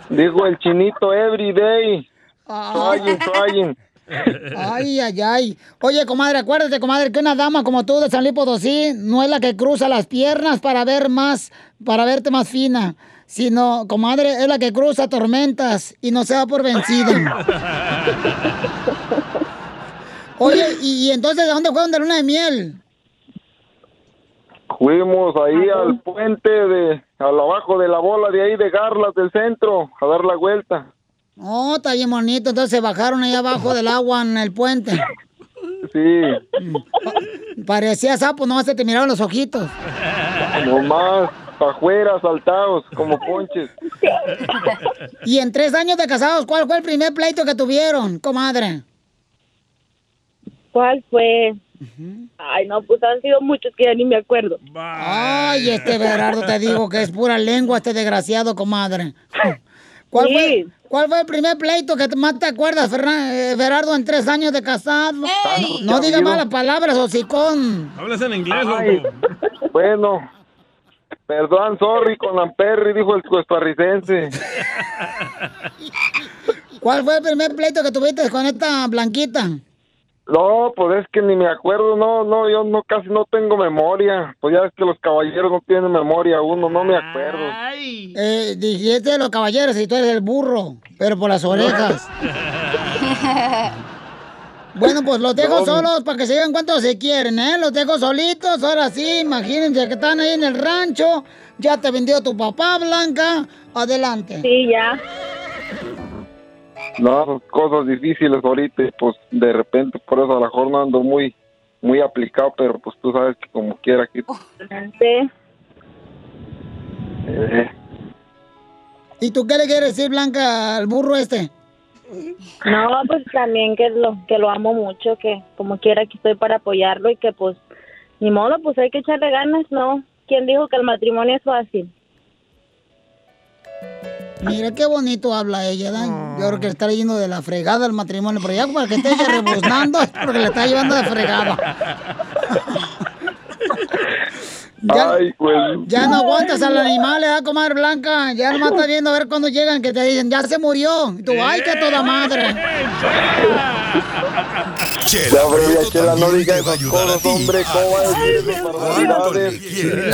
Dijo el chinito everyday. Trying, trying. Ay, ay, ay. Oye, comadre, acuérdate, comadre, que una dama como tú de San Luis Potosí no es la que cruza las piernas para ver más, para verte más fina, sino, comadre, es la que cruza tormentas y no se da por vencida. Oye, y, y entonces, ¿de dónde fueron de luna de miel? Fuimos ahí al puente de, al abajo de la bola de ahí de Garlas del centro, a dar la vuelta. Oh, está bien bonito. Entonces se bajaron ahí abajo del agua en el puente. Sí, Parecía sapo, nomás se te miraban los ojitos. nomás, afuera, saltados, como ponches. Y en tres años de casados, ¿cuál fue el primer pleito que tuvieron, comadre? ¿Cuál fue? Ay, no, pues han sido muchos que ya ni me acuerdo. Ay, este Berardo, te digo que es pura lengua este desgraciado, comadre. ¿Cuál, fue, ¿Cuál fue el primer pleito que más te acuerdas, Fernan- eh, Berardo, en tres años de casado? No diga malas palabras, hocicón. Hablas en inglés, loco. bueno, perdón, sorry con la perry, dijo el costarricense. ¿Cuál fue el primer pleito que tuviste con esta blanquita? No, pues es que ni me acuerdo, no, no, yo no casi no tengo memoria. Pues ya es que los caballeros no tienen memoria, uno no me acuerdo. Eh, dijiste de los caballeros y tú eres el burro, pero por las orejas. Bueno, pues los dejo No. solos para que se digan cuánto se quieren, ¿eh? Los dejo solitos, ahora sí, imagínense que están ahí en el rancho. Ya te vendió tu papá, Blanca. Adelante. Sí, ya. No, son cosas difíciles ahorita, pues de repente por eso a lo mejor no ando muy, muy aplicado, pero pues tú sabes que como quiera que... Sí. eh, ¿Y tú qué le quieres decir, Blanca, al burro este? No, pues también que lo que lo amo mucho, que como quiera que estoy para apoyarlo y que pues ni modo, pues hay que echarle ganas, ¿no? ¿Quién dijo que el matrimonio es fácil? Mira qué bonito habla ella, ¿da? Yo creo que le está yendo de la fregada al matrimonio, pero ya para que esté rebuznando es porque le está llevando de fregada. Ya, Ay, pues... ya no aguantas al animal, ¿eh, comadre Blanca? Ya nomás estás viendo a ver cuándo llegan que te dicen, ya se murió. Y tú, ay, que toda madre. Chela no también diga te va a esas ayudar a cosas, ti hombre, ¿cómo va a decir barbaridades?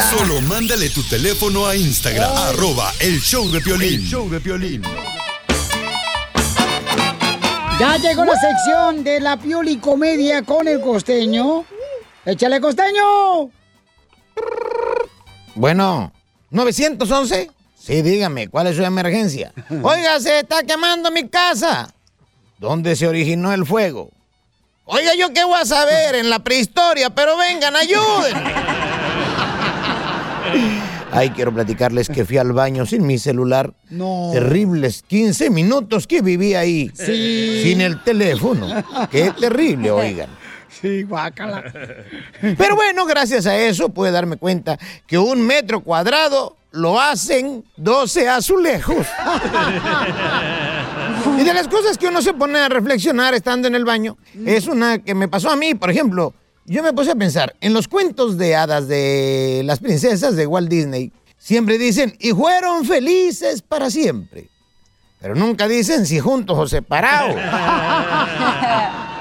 Solo mándale tu teléfono a Instagram, arroba el show de Piolín. El show de Piolín. Ya llegó la sección de la Pioli Comedia con el costeño. ¡Échale costeño! Bueno, 911. Sí, dígame, ¿cuál es su emergencia? Oiga, se está quemando mi casa. ¿Dónde se originó el fuego? Oiga, yo qué voy a saber en la prehistoria, pero vengan, ayúdenme. Ay, quiero platicarles que fui al baño sin mi celular. No. Terribles 15 minutos que viví ahí. Sí. Sin el teléfono. Qué terrible, oigan. Sí, guácala. Pero bueno, gracias a eso pude darme cuenta que un metro cuadrado lo hacen 12 azulejos. Y de las cosas que uno se pone a reflexionar estando en el baño, es una que me pasó a mí, por ejemplo. Yo me puse a pensar, en los cuentos de hadas de las princesas de Walt Disney, siempre dicen, y fueron felices para siempre. Pero nunca dicen si juntos o separados.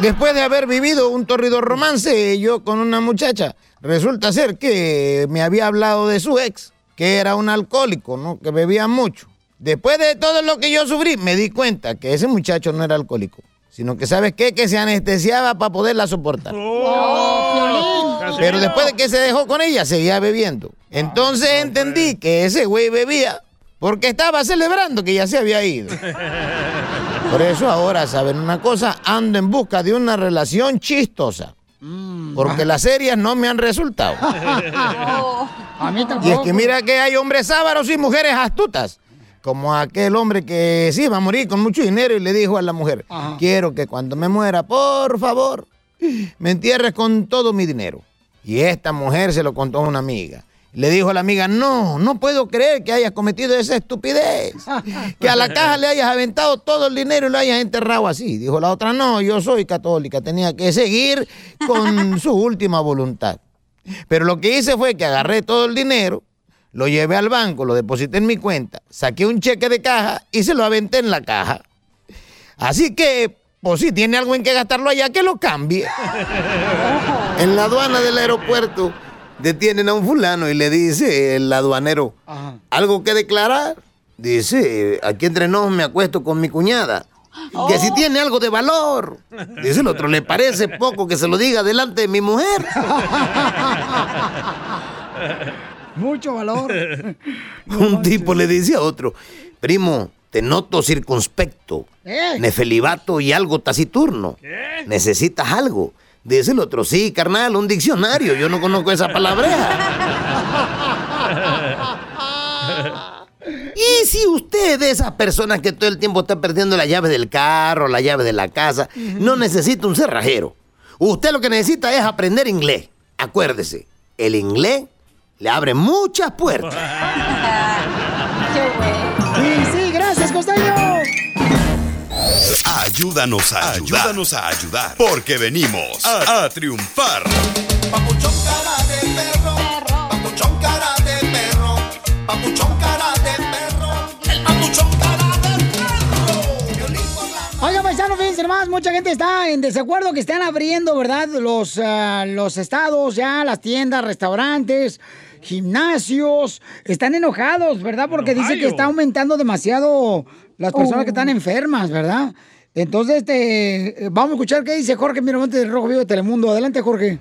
Después de haber vivido un torrido romance yo con una muchacha, resulta ser que me había hablado de su ex, que era un alcohólico, ¿no? Que bebía mucho. Después de todo lo que yo sufrí, me di cuenta que ese muchacho no era alcohólico, sino que, ¿sabes qué? Que se anestesiaba para poderla soportar. Pero después de que se dejó con ella, seguía bebiendo. Entonces entendí que ese güey bebía porque estaba celebrando que ya se había ido. Por eso ahora, ¿saben una cosa? Ando en busca de una relación chistosa. Porque las serias no me han resultado. A mí Y es que mira que hay hombres sábaros y mujeres astutas. Como aquel hombre que sí iba a morir con mucho dinero y le dijo a la mujer, quiero que cuando me muera, por favor, me entierres con todo mi dinero. Y esta mujer se lo contó a una amiga. Le dijo a la amiga, no, no puedo creer que hayas cometido esa estupidez. Que a la caja le hayas aventado todo el dinero y lo hayas enterrado así. Dijo la otra, no, yo soy católica, tenía que seguir con su última voluntad. Pero lo que hice fue que agarré todo el dinero, lo llevé al banco, lo deposité en mi cuenta, saqué un cheque de caja y se lo aventé en la caja. Así que, pues si tiene algo en que gastarlo allá, que lo cambie. En la aduana del aeropuerto detienen a un fulano y le dice el aduanero, ¿algo que declarar? Dice, aquí entre nos me acuesto con mi cuñada. Que si tiene algo de valor. Dice el otro, ¿le parece poco que se lo diga delante de mi mujer? Mucho valor. Un tipo le dice a otro, primo, te noto circunspecto, ¿Eh? nefelibato y algo taciturno. ¿Necesitas algo? Dice el otro, sí, carnal, un diccionario, yo no conozco esa palabra. Y si usted de esas personas que todo el tiempo está perdiendo la llave del carro, la llave de la casa, no necesita un cerrajero. Usted lo que necesita es aprender inglés. Acuérdese, el inglés le abre muchas puertas. Sí, Ayúdanos a ayudar. Ayúdanos a ayudar. Porque venimos a, a triunfar. Papuchón cara de perro, papuchón cara de perro, el papuchón cara de perro. Oiga, paisano, fíjense nomás, mucha gente está en desacuerdo que están abriendo, ¿verdad? Los, ah, los estados ya, las tiendas, restaurantes, gimnasios, están enojados, ¿verdad? Porque dice que está aumentando demasiado las personas que están enfermas, ¿verdad? Entonces, este, vamos a escuchar qué dice Jorge Miramonte de Rojo Vivo de Telemundo. Adelante, Jorge.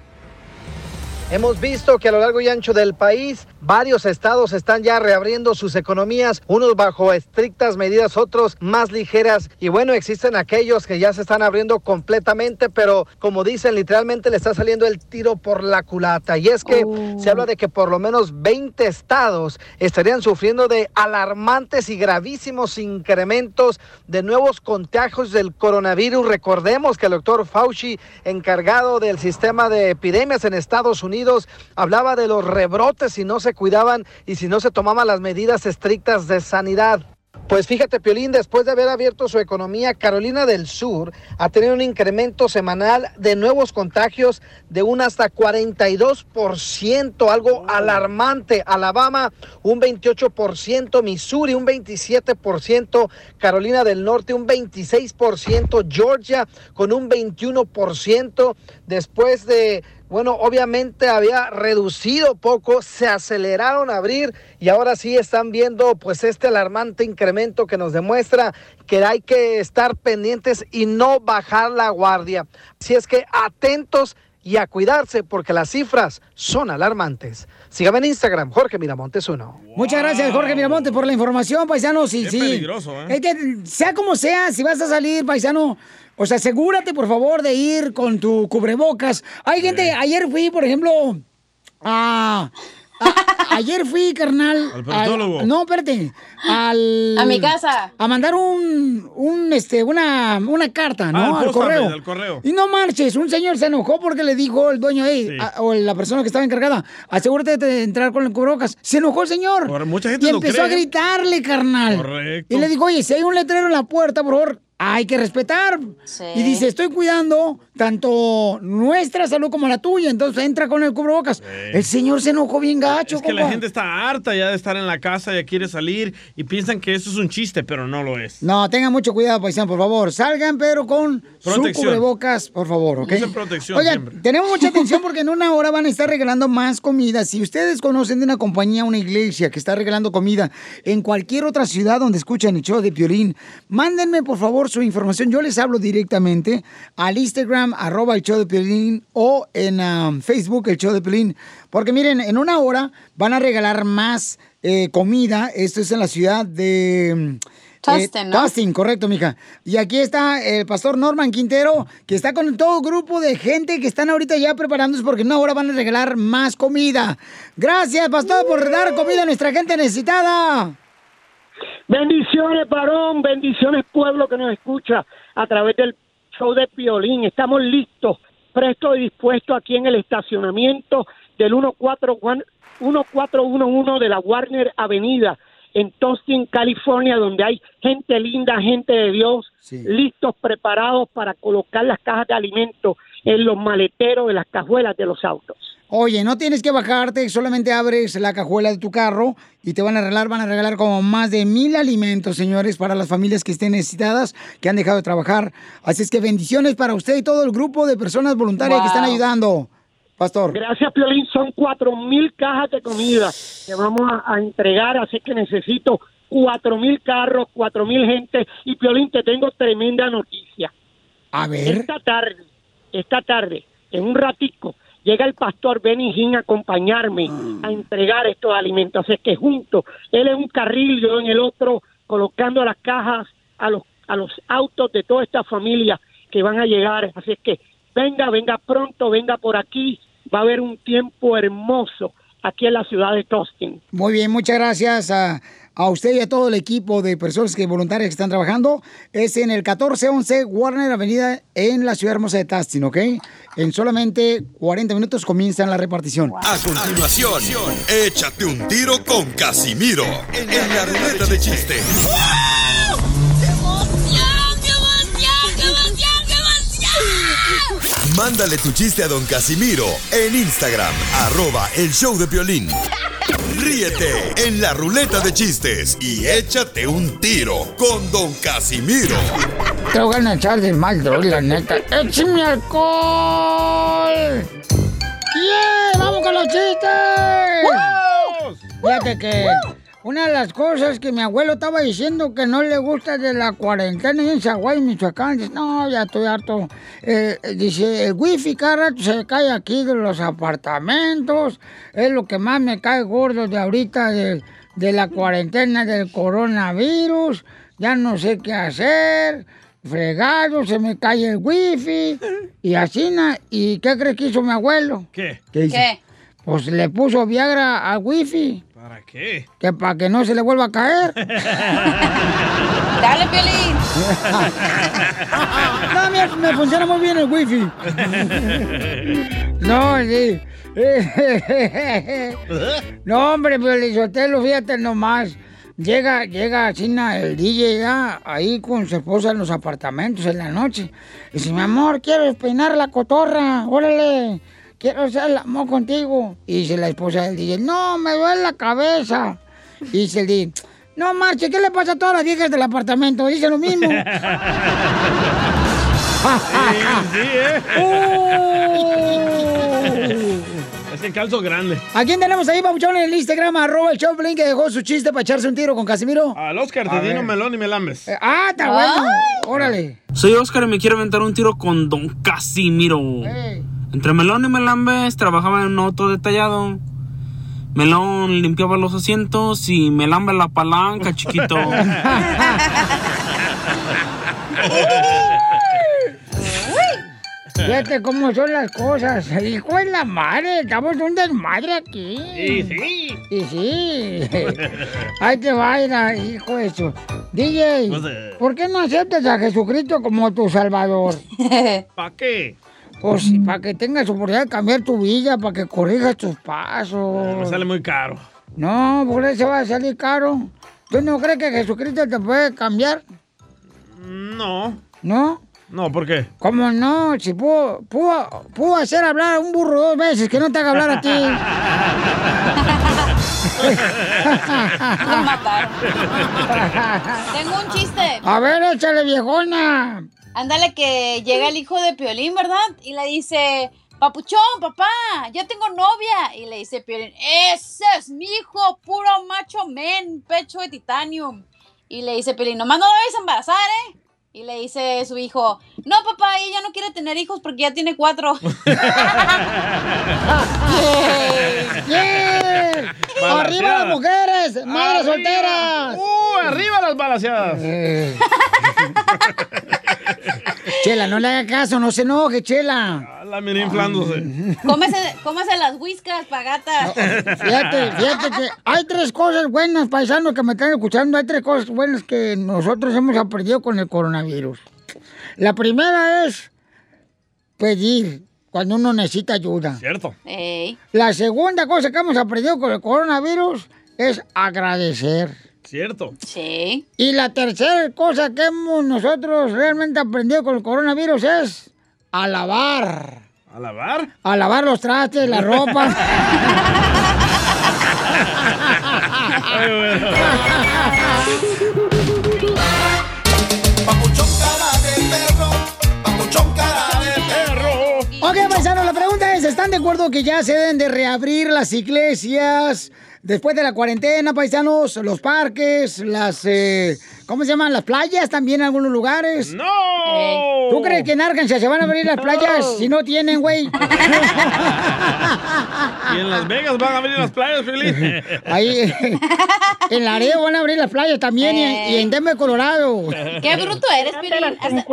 Hemos visto que a lo largo y ancho del país varios estados están ya reabriendo sus economías, unos bajo estrictas medidas, otros más ligeras. Y bueno, existen aquellos que ya se están abriendo completamente, pero como dicen, literalmente le está saliendo el tiro por la culata. Y es que se habla de que por lo menos 20 estados estarían sufriendo de alarmantes y gravísimos incrementos de nuevos contagios del coronavirus. Recordemos que el doctor Fauci, encargado del sistema de epidemias en Estados Unidos, hablaba de los rebrotes si no se cuidaban y si no se tomaban las medidas estrictas de sanidad. Pues fíjate, Piolín, después de haber abierto su economía, Carolina del Sur ha tenido un incremento semanal de nuevos contagios de un hasta 42%, algo alarmante. Alabama, un 28%, Missouri, un 27%, Carolina del Norte, un 26%, Georgia, con un 21%, después de bueno, obviamente había reducido poco, se aceleraron a abrir y ahora sí están viendo pues este alarmante incremento que nos demuestra que hay que estar pendientes y no bajar la guardia. Así es que atentos y a cuidarse porque las cifras son alarmantes. Sígame en Instagram, Jorge Miramontes uno. Muchas gracias, Jorge Miramonte, por la información, paisano. Sí, Qué sí. peligroso, ¿eh? Es que, sea como sea, si vas a salir, paisano, o sea, asegúrate, por favor, de ir con tu cubrebocas. Hay gente, ayer fui, por ejemplo, a... a- ayer fui, carnal. Al proctólogo. no, espérate. Al, A mi casa. A mandar un, un este, una, una carta, ¿no? Ah, al correo. al correo. Y no marches, un señor se enojó porque le dijo el dueño, "Ey, Sí. a- o la persona que estaba encargada, asegúrate de entrar con el cubrebocas. Se enojó el señor. Ahora, mucha gente y lo empezó a gritarle, carnal. Correcto. Y le dijo, oye, si hay un letrero en la puerta, por favor, hay que respetar. Y dice, estoy cuidando tanto nuestra salud como la tuya. Entonces entra con el cubrebocas. El señor se enojó bien gacho, Es que la gente está harta ya de estar en la casa, ya quiere salir y piensan que eso es un chiste, pero no lo es. No, tengan mucho cuidado, paisano, por favor. Salgan, pero con su cubrebocas, por favor, ¿ok? Usen protección Oigan, siempre. tenemos mucha atención porque en una hora van a estar regalando más comida. Si ustedes conocen de una compañía, una iglesia que está regalando comida en cualquier otra ciudad donde escuchan el show de Piolín, mándenme, por favor, su información. Yo les hablo directamente al Instagram, arroba el show de Piolín, o en um, Facebook, el show de Piolín. Porque miren, en una hora van a regalar más eh, comida. Esto es en la ciudad de... mm, Tustin, ¿no? Tustin, correcto, mija. Y aquí está el pastor Norman Quintero, que está con todo grupo de gente que están ahorita ya preparándose porque en una hora van a regalar más comida. Gracias, pastor, por dar comida a nuestra gente necesitada. Bendiciones, varón, bendiciones, pueblo que nos escucha a través del show de Piolín. Estamos listos, prestos y dispuestos aquí en el estacionamiento del 141 1411 de la Warner Avenida en Tustin, California, donde hay gente linda, gente de Dios, listos, preparados para colocar las cajas de alimentos en los maleteros de las cajuelas de los autos. Oye, no tienes que bajarte, solamente abres la cajuela de tu carro y te van a regalar, van a regalar como más de mil alimentos, señores, para las familias que estén necesitadas, que han dejado de trabajar. Así es que bendiciones para usted y todo el grupo de personas voluntarias que están ayudando, pastor. Gracias, Piolín. Son cuatro mil cajas de comida que vamos a, a entregar, así que necesito cuatro mil carros, cuatro mil gente. Y Piolín, te tengo tremenda noticia. A ver. Esta tarde, esta tarde, en un ratico, llega el pastor Benny Hinn a acompañarme a entregar estos alimentos. Así que juntos, él en un carril, yo en el otro, colocando las cajas a los, a los autos de toda esta familia que van a llegar. Así es que venga, venga pronto, venga por aquí. Va a haber un tiempo hermoso aquí en la ciudad de Tustin. Muy bien, muchas gracias a, a usted y a todo el equipo de personas que voluntarias que están trabajando. Es en el 1411 Warner Avenida en la ciudad hermosa de Tustin, ¿ok? En solamente 40 minutos comienza la repartición. A continuación, échate un tiro con Casimiro en la ruleta de chiste. Mándale tu chiste a don Casimiro en Instagram, arroba el show de violín. Ríete en la ruleta de chistes y échate un tiro con don Casimiro. Te voy a echar de mal, droga, la neta. ¡Échame alcohol! ¡Yeah! ¡Vamos con los chistes! Fíjate que una de las cosas que mi abuelo estaba diciendo que no le gusta de la cuarentena en Zaguay, Michoacán, dice, no, ya estoy harto. Eh, dice, el wifi cada rato se cae aquí de los apartamentos. Es lo que más me cae gordo de ahorita de, de la cuarentena del coronavirus. Ya no sé qué hacer. Fregado, se me cae el wifi. Y así, na- ¿y qué crees que hizo mi abuelo? ¿Qué? ¿Qué hizo? Pues le puso Viagra al wifi. ¿Para qué? Que para que no se le vuelva a caer. Dale, Piolín. no, me, me funciona muy bien el wifi. No, sí. No, hombre, Piolizotelo, fíjate nomás. Llega, llega China, el DJ ya, ahí con su esposa en los apartamentos en la noche. Dice, mi amor, quiero peinar la cotorra, órale, quiero hacer el amor contigo. Y dice la esposa del DJ, no, me duele la cabeza. Y dice el DJ, no marche, ¿qué le pasa a todas las viejas del apartamento? Dice lo mismo. sí, ¿eh? Uh. Es el calzo grande. ¿A quién tenemos ahí, Papuchón, en el Instagram? Arroba el Choplin que dejó su chiste para echarse un tiro con Casimiro. Al Oscar, te dino melón y melambes. Ah, está bueno. Órale. Soy Oscar y me quiero aventar un tiro con Don Casimiro. Entre Melón y Melambes trabajaba en un auto detallado. Melón limpiaba los asientos y Melambe la palanca, chiquito. Fíjate cómo son las cosas. Hijo de la madre, estamos un desmadre aquí. Y sí. Y sí. Ahí te va, hijo de eso. DJ, ¿por qué no aceptas a Jesucristo como tu salvador? ¿Para qué? Pues para que tengas oportunidad de cambiar tu vida, para que corrijas tus pasos. Me sale muy caro. No, por eso va a salir caro. ¿Tú no crees que Jesucristo te puede cambiar? No. ¿No? No, ¿por qué? ¿Cómo no? Si pudo, pudo, pudo hacer hablar a un burro dos veces, que no te haga hablar a ti. Lo mataron. Tengo un chiste. A ver, échale, viejona. Ándale que llega el hijo de Piolín, ¿verdad? Y le dice, papuchón, papá, ya tengo novia. Y le dice Piolín, ese es mi hijo, puro macho men, pecho de titanium. Y le dice Piolín, nomás no me vais a embarazar, ¿eh? Y le dice su hijo, no, papá, ella no quiere tener hijos porque ya tiene cuatro. ¡Yeah! ¡Arriba las mujeres! ¡Madres Arriba. solteras! ¡Uh, arriba las balaseadas! Chela, no le haga caso, no se enoje, Chela. La mira inflándose. cómese, cómese las whiskas, pagata. Fíjate, fíjate que hay tres cosas buenas, paisanos, que me están escuchando. Hay tres cosas buenas que nosotros hemos aprendido con el coronavirus. La primera es pedir cuando uno necesita ayuda. Cierto. Ey. La segunda cosa que hemos aprendido con el coronavirus es agradecer. Cierto. Sí. Y la tercera cosa que hemos nosotros realmente aprendido con el coronavirus es a lavar. ¿A lavar? A lavar los trastes, la ropa. Ok, paisanos, la pregunta es, ¿están de acuerdo que ya se deben de reabrir las iglesias después de la cuarentena, paisanos? Los parques, las, eh, ¿cómo se llaman? Las playas también en algunos lugares. ¡No! ¿Tú crees que en Arkansas se van a abrir las playas si no tienen, güey? Y en Las Vegas van a abrir las playas, Feliz. Ahí, en Laredo van a abrir las playas también y, en- y en Denver, Colorado. Qué bruto eres, Piolín. Hasta-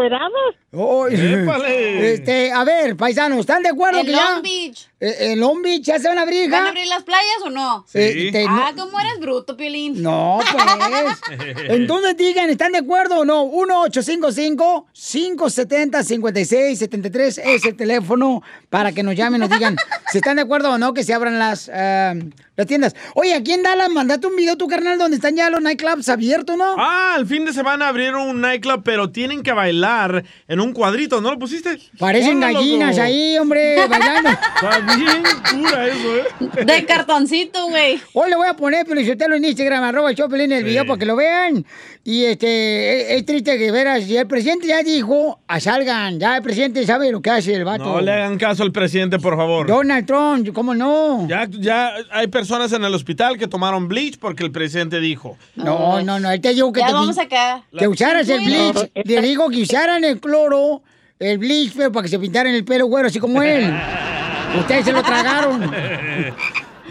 Oh, este, a ver, paisanos, ¿están de acuerdo En que ya? Long Beach. Eh, En Long Beach ya se van a abrir? ¿Van a abrir las playas o no? Sí. Eh, te- ah, ¿cómo eres bruto, Piolín? No, pues. Entonces digan, ¿están de acuerdo o no? 1-855-570-5673 es el teléfono para que nos llamen y nos digan si están de acuerdo o no que se abran las, ah, las tiendas. Oye, aquí en Dallas, mandate un video tu carnal donde están ya los nightclubs abiertos, ¿no? Ah, el fin de semana abrieron un nightclub, pero tienen que bailar en un cuadrito, ¿no lo pusiste? Parecen gallinas ahí, hombre, bailando. Está bien cura eso, ¿eh? De cartoncito, güey. Hoy le voy a poner Felicitelo en Instagram, arroba el Choplin, el video para que lo vean. Y este, es, es triste que veras, y el presidente ya dijo, a salgan, ya el presidente sabe lo que hace el vato. No le hagan caso al presidente, por favor. Donald Trump, ¿cómo no? Ya, ya hay personas en el hospital que tomaron bleach porque el presidente dijo. No, no, no, él te dijo que Ya te vamos acá. que usaras el bleach. Le digo que usaran el cloro, el bleach, pero para que se pintaran el pelo güero, así como él. Ustedes se lo tragaron.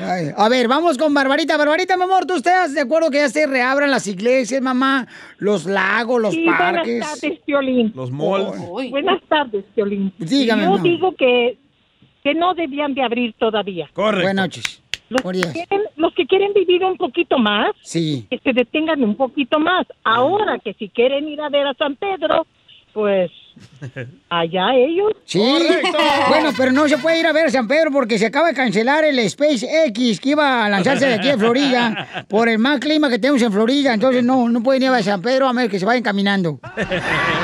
Ay, a ver, vamos con Barbarita. Barbarita, mi amor, ¿tú estás de acuerdo que ya se reabran las iglesias, mamá? Los lagos, los Sí, parques. Buenas tardes, Piolín. Los malls. Buenas tardes, Piolín. Dígame, Yo mamá. digo que, que no debían de abrir todavía. Correcto. Buenas noches. Los que, quieren, los que quieren vivir un poquito más, Sí. que se detengan un poquito más. Ahora que si quieren ir a ver a San Pedro, pues Allá ellos. Sí. Bueno, pero no se puede ir a ver a San Pedro porque se acaba de cancelar el SpaceX que iba a lanzarse de aquí a Florida por el mal clima que tenemos en Florida. Entonces no, no pueden ir a San Pedro a menos que se vayan caminando.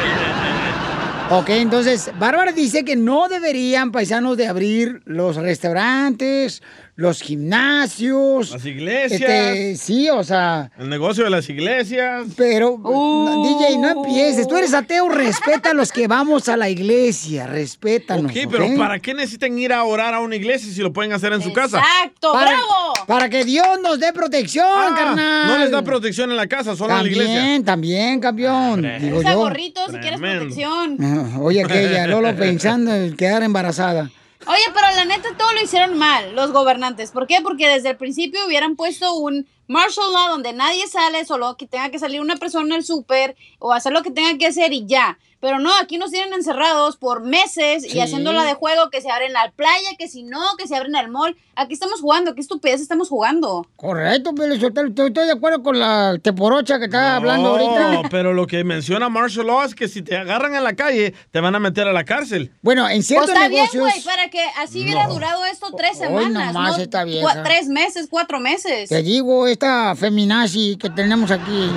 Ok, entonces, Bárbara dice que no deberían, paisanos, de abrir los restaurantes, los gimnasios. Las iglesias. Este, sí, o sea, El negocio de las iglesias. pero, no, DJ, no empieces. Tú eres ateo, respeta a los que vamos a la iglesia, respétanos. Ok, pero. ¿para qué necesitan ir a orar a una iglesia si lo pueden hacer en su casa? Exacto, Para- bravo. Para que Dios nos dé protección, Ah, carnal. No les da protección en la casa, solo en la También, iglesia. también, campeón. Digo Usa yo. gorrito si quieres protección. Ah, Oye, aquella, Lolo pensando en quedar embarazada. Oye, pero la neta todo lo hicieron mal los gobernantes. ¿Por qué? Porque desde el principio hubieran puesto un martial law donde nadie sale, solo que tenga que salir una persona al súper o hacer lo que tenga que hacer y ya. Pero no, aquí nos tienen encerrados por meses Sí. y haciéndola de juego que se abren la playa, que si no, que se abren al mall. Aquí estamos jugando, qué estupidez estamos jugando. Correcto, pero estoy, estoy de acuerdo con la teporocha que está hablando No, ahorita. pero lo que menciona Martial Law es que si te agarran en la calle, te van a meter a la cárcel. Bueno, en Pues ciertos está bien, güey, para que así hubiera No. durado esto tres Hoy semanas, nomás no cua- vieja. tres meses, cuatro meses. Te digo, esta feminazi que tenemos aquí.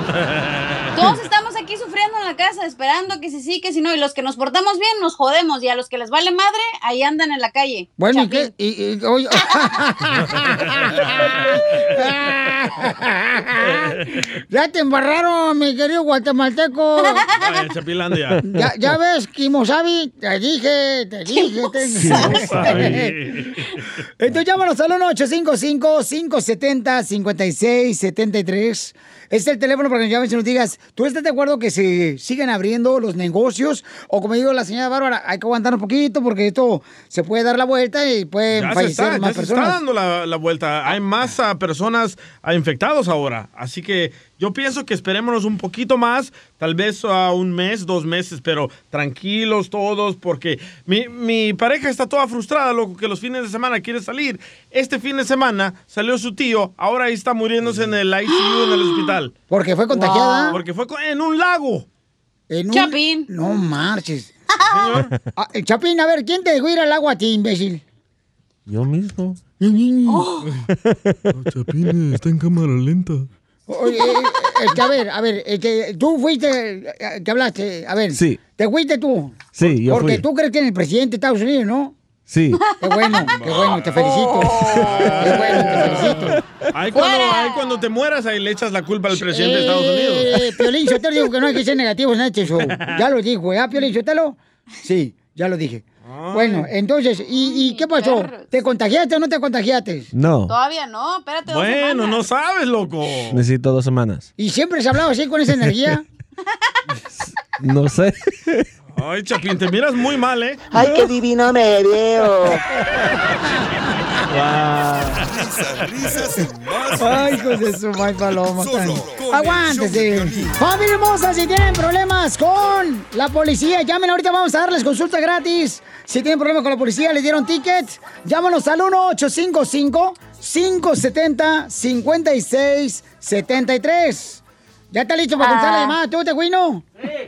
Todos estamos en la casa, esperando que si sí, que si no. Y los que nos portamos bien, nos jodemos. Y a los que les vale madre, ahí andan en la calle. Bueno, ¿y qué? Y, y- oye- ya te embarraron, mi querido guatemalteco. Ay, Chapilandia. Ya, ya ves, Kimosabi, te dije, te dije. te- Kimosabi. Entonces llámanos al 1-855-570-5673. Este es el teléfono para que nos llames y nos digas, ¿tú estás de acuerdo que se siguen abriendo los negocios? O como digo la señora Bárbara, hay que aguantar un poquito porque esto se puede dar la vuelta y pueden Ya se fallecer está, más ya se personas. está dando la, la vuelta. Hay más ah, personas ah, infectados ahora. Así que yo pienso que esperémonos un poquito más, tal vez a un mes, dos meses, pero tranquilos todos, porque mi, mi pareja está toda frustrada, loco, que los fines de semana quiere salir. Este fin de semana salió su tío, ahora ahí está muriéndose en el ICU, en el hospital. Porque fue contagiada. Porque fue en un lago. En un- Chapín. No marches. Ah, eh, Chapín, a ver, ¿quién te dejó ir al agua a ti, imbécil? Yo mismo. Oh. Chapín está en cámara lenta. Oye, eh, eh, este, a ver, a ver, este, tú fuiste, eh, que hablaste, a ver. Sí. ¿Te fuiste tú? Sí, yo Porque fui. tú crees que en el presidente de Estados Unidos, ¿no? Sí. Qué bueno, qué bueno, te felicito. Qué bueno, te felicito. Ahí cuando, ahí cuando te mueras, ahí le echas la culpa al presidente de Estados Unidos. Eh, Piolín Sotelo dijo que no hay que ser negativos en este show. Ya lo dijo, ¿ya, Piolín Sotelo? Sí, ya lo dije. Bueno, entonces, ¿y, y qué pasó? ¿Te contagiaste o no te contagiaste? No. Todavía no, espérate dos Bueno, semanas. no sabes, loco. Necesito dos semanas. ¿Y siempre se hablaba así con esa energía? No sé. Ay, Chapín, te miras muy mal, ¿eh? Ay, qué divino me veo. Risas, risas y más. Ay, hijos de su mal paloma. Aguántese. Familia hermosa, si tienen problemas con la policía, llamen ahorita, vamos a darles consulta gratis. Si tienen problemas con la policía, les dieron ticket, llámanos al 1-855-570-5673. ¿Ya está listo para contestar la llamada tú, Teguino?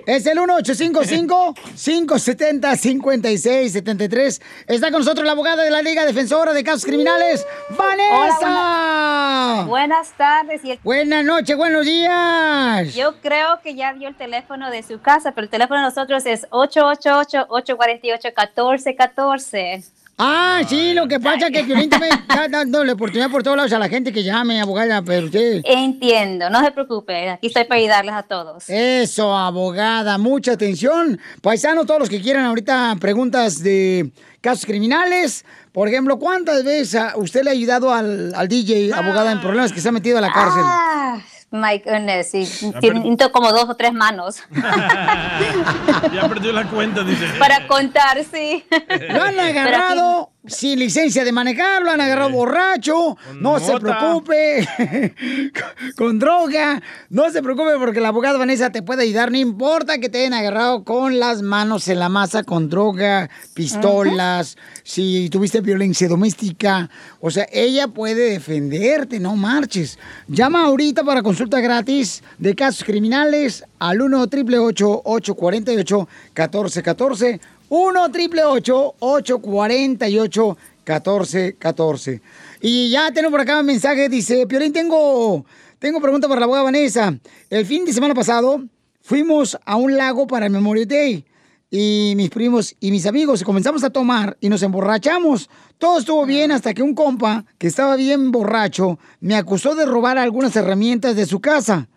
Es el 1-855-570-5673. Está con nosotros la abogada de la Liga Defensora de Casos Criminales, Vanessa. Hola, buenas tardes. Y el- Buenas noches, buenos días. Yo creo que ya dio el teléfono de su casa, pero el teléfono de nosotros es 888-848-1414. Ah, sí, lo que pasa es que Piolín también está dándole oportunidad por todos lados a la gente que llame, abogada, pero usted... Entiendo, no se preocupe, aquí estoy para ayudarles a todos. Eso, abogada, mucha atención. Paisanos, todos los que quieran ahorita preguntas de casos criminales. Por ejemplo, ¿cuántas veces usted le ha ayudado al, al DJ, abogada, en problemas que se ha metido a la cárcel? Ah, my goodness, Ya siento como dos o tres manos Ya perdió la cuenta, dice. para contar, sí. Lo han agarrado sin licencia de manejar, lo han agarrado borracho, no se preocupe, con droga, no se preocupe porque la abogada Vanessa te puede ayudar, no importa que te hayan agarrado con las manos en la masa, con droga, pistolas, si tuviste violencia doméstica, o sea, ella puede defenderte, no marches. Llama ahorita para consulta gratis de casos criminales al 1 888 848 1414 1 888 848 1414 Y ya tengo por acá un mensaje, dice, Piolín, tengo, tengo pregunta para la abogada Vanessa. El fin de semana pasado fuimos a un lago para el Memorial Day y mis primos y mis amigos comenzamos a tomar y nos emborrachamos. Todo estuvo bien hasta que un compa que estaba bien borracho me acusó de robar algunas herramientas de su casa.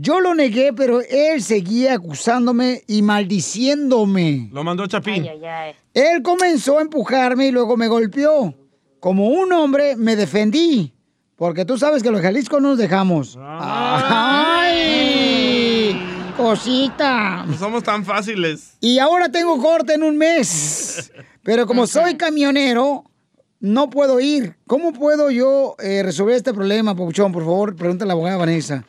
Yo lo negué, pero él seguía acusándome y maldiciéndome. Lo mandó Chapín. Él comenzó a empujarme y luego me golpeó. Como un hombre me defendí. Porque tú sabes que los Jalisco no nos dejamos. ¡Ay! Cosita. No somos tan fáciles. Y ahora tengo corte en un mes. Pero como soy camionero, no puedo ir. ¿Cómo puedo yo eh, resolver este problema, Pabuchón? Por favor, pregunta a la abogada Vanessa.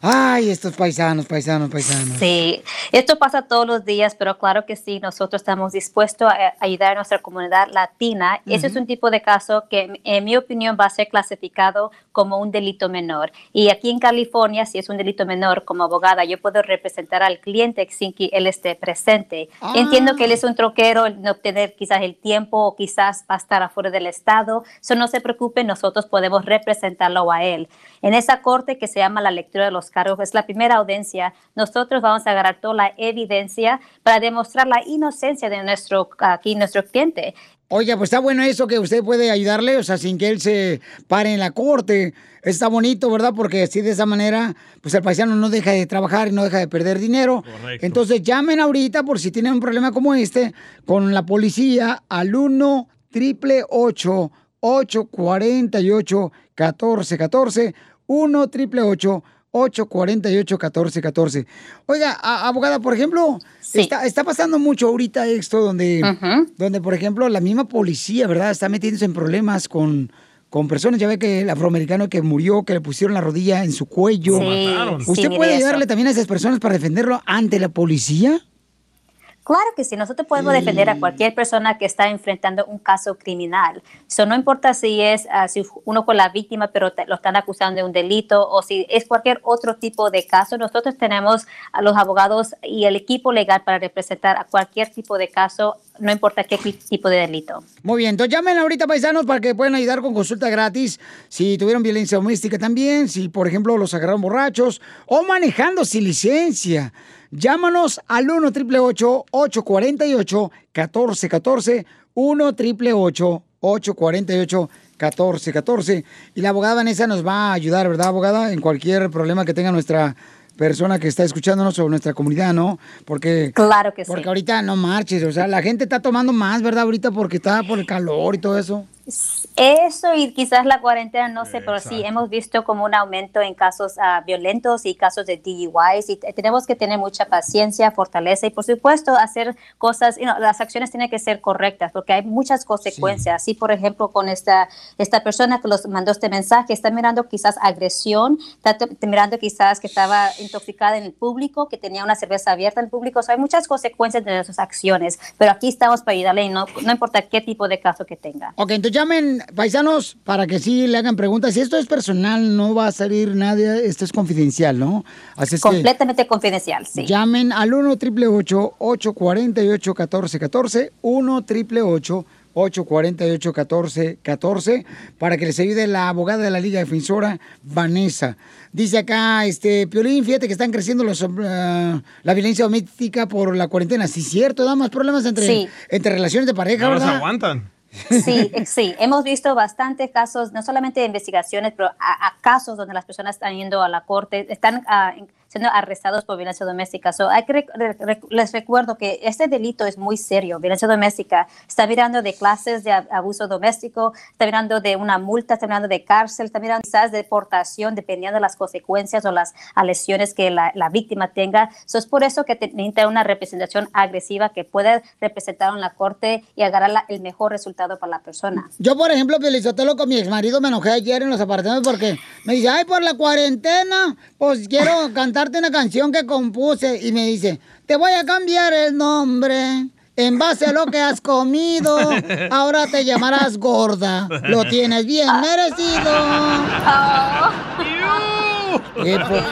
Ay, estos paisanos, paisanos, paisanos. Sí, esto pasa todos los días, pero claro que sí, nosotros estamos dispuestos a ayudar a nuestra comunidad latina. Y Ese es un tipo de caso que, en mi opinión, va a ser clasificado como un delito menor. Y aquí en California, si es un delito menor, como abogada, yo puedo representar al cliente sin que él esté presente. Ah. Entiendo que él es un troquero, no tener quizás el tiempo o quizás va a estar afuera del estado. Eso no se preocupe, nosotros podemos representarlo a él. En esa corte que se llama la lectura de los cargos, es la primera audiencia, nosotros vamos a agarrar toda la evidencia para demostrar la inocencia de nuestro, aquí, nuestro cliente. Oiga, pues está bueno eso que usted puede ayudarle, o sea, sin que él se pare en la corte. Está bonito, ¿verdad? Porque así de esa manera, pues el paisano no deja de trabajar y no deja de perder dinero. Correcto. Entonces llamen ahorita por si tienen un problema como este con la policía al 1 triple 848 1414 1 triple 848 1414 Oiga, a- abogada, por ejemplo, está, está pasando mucho ahorita esto donde, donde, por ejemplo, la misma policía, ¿verdad? Está metiéndose en problemas con, con personas. Ya ve que el afroamericano que murió, que le pusieron la rodilla en su cuello. Sí, sí, ¿Usted puede ayudarle también a esas personas para defenderlo ante la policía? Claro que sí, nosotros podemos defender a cualquier persona que está enfrentando un caso criminal. Eso no importa si es ah, si uno fue la víctima, pero te- lo están acusando de un delito, o si es cualquier otro tipo de caso. Nosotros tenemos a los abogados y el equipo legal para representar a cualquier tipo de caso, no importa qué tipo de delito. Muy bien, entonces llamen ahorita paisanos para que puedan ayudar con consulta gratis. Si tuvieron violencia doméstica también, si por ejemplo los agarraron borrachos o manejando sin licencia. Llámanos al 1 888 848 1414 1 888 848 1414 Y la abogada Vanessa nos va a ayudar, ¿verdad, abogada? En cualquier problema que tenga nuestra persona que está escuchándonos o nuestra comunidad, ¿no? Porque... Claro que sí. Porque ahorita no marches, o sea, la gente está tomando más, ¿verdad? Ahorita porque está por el calor y todo eso. Eso y quizás la cuarentena, no sé, pero sí hemos visto como un aumento en casos ah, violentos y casos de DUIs y te- tenemos que tener mucha paciencia, fortaleza y por supuesto hacer cosas, you know, las acciones tienen que ser correctas porque hay muchas consecuencias. Así, por ejemplo, con esta, esta persona que los mandó este mensaje, está mirando quizás agresión, está mirando quizás que estaba intoxicada en el público, que tenía una cerveza abierta en el público. O sea, hay muchas consecuencias de sus acciones, pero aquí estamos para ayudarle y no, no importa qué tipo de caso que tenga. Ok, entonces llamen, paisanos, para que sí le hagan preguntas. Si esto es personal, no va a salir nadie, esto es confidencial, ¿no? Así es que Completamente confidencial, sí. llamen al 1 888 848 1414 1 888 848 1414 para que les ayude la abogada de la Liga Defensora, Vanessa. Dice acá, este, Piolín, fíjate que están creciendo los, ah, la violencia doméstica por la cuarentena. Sí, cierto, da más problemas entre, Sí. entre relaciones de pareja, No los ¿verdad? aguantan. Sí, sí, hemos visto bastantes casos, no solamente de investigaciones, pero a, casos donde las personas están yendo a la corte, están ah, siendo arrestados por violencia doméstica. So, hay que rec- re- re- les recuerdo que este delito es muy serio, violencia doméstica. Está mirando de clases de ab- abuso doméstico, está mirando de una multa, está mirando de cárcel, está mirando quizás de deportación, dependiendo de las consecuencias o las lesiones que la, la víctima tenga. So, es por eso que necesita una representación agresiva que pueda representar en la corte y agarrar la- el mejor resultado para la persona. Yo, por ejemplo, Pelizotelo con mi ex marido me enojé ayer en los apartamentos porque me dice, ay, por la cuarentena, pues quiero cantarte una canción que compuse. Y me dice, te voy a cambiar el nombre. En base a lo que has comido, ahora te llamarás gorda. Lo tienes bien merecido. Eh, pues,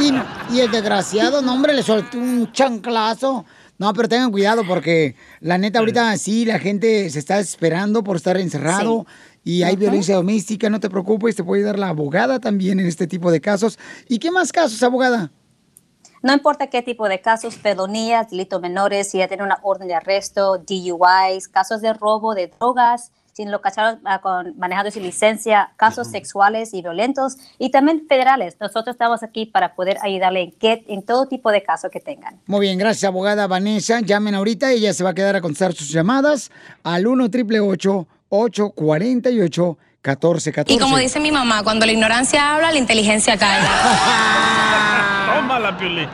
y, y el desgraciado, no, hombre, le soltó un chanclazo. No, pero tengan cuidado porque la neta ahorita sí, la gente se está desesperando por estar encerrado y hay Ujú. violencia doméstica, no te preocupes, te puede dar la abogada también en este tipo de casos. ¿Y qué más casos, abogada? No importa qué tipo de casos, felonías, delitos menores, si ya tiene una orden de arresto, DUIs, casos de robo de drogas, si lo cacharon ah, con, manejando sin licencia, casos sexuales y violentos, y también federales. Nosotros estamos aquí para poder ayudarle en, qué- en todo tipo de casos que tengan. Muy bien, gracias, abogada Vanessa. Llamen ahorita, ella se va a quedar a contestar sus llamadas al 1 888 848 1414 Y como dice mi mamá, cuando la ignorancia habla, la inteligencia calla. Tómala, Piolín.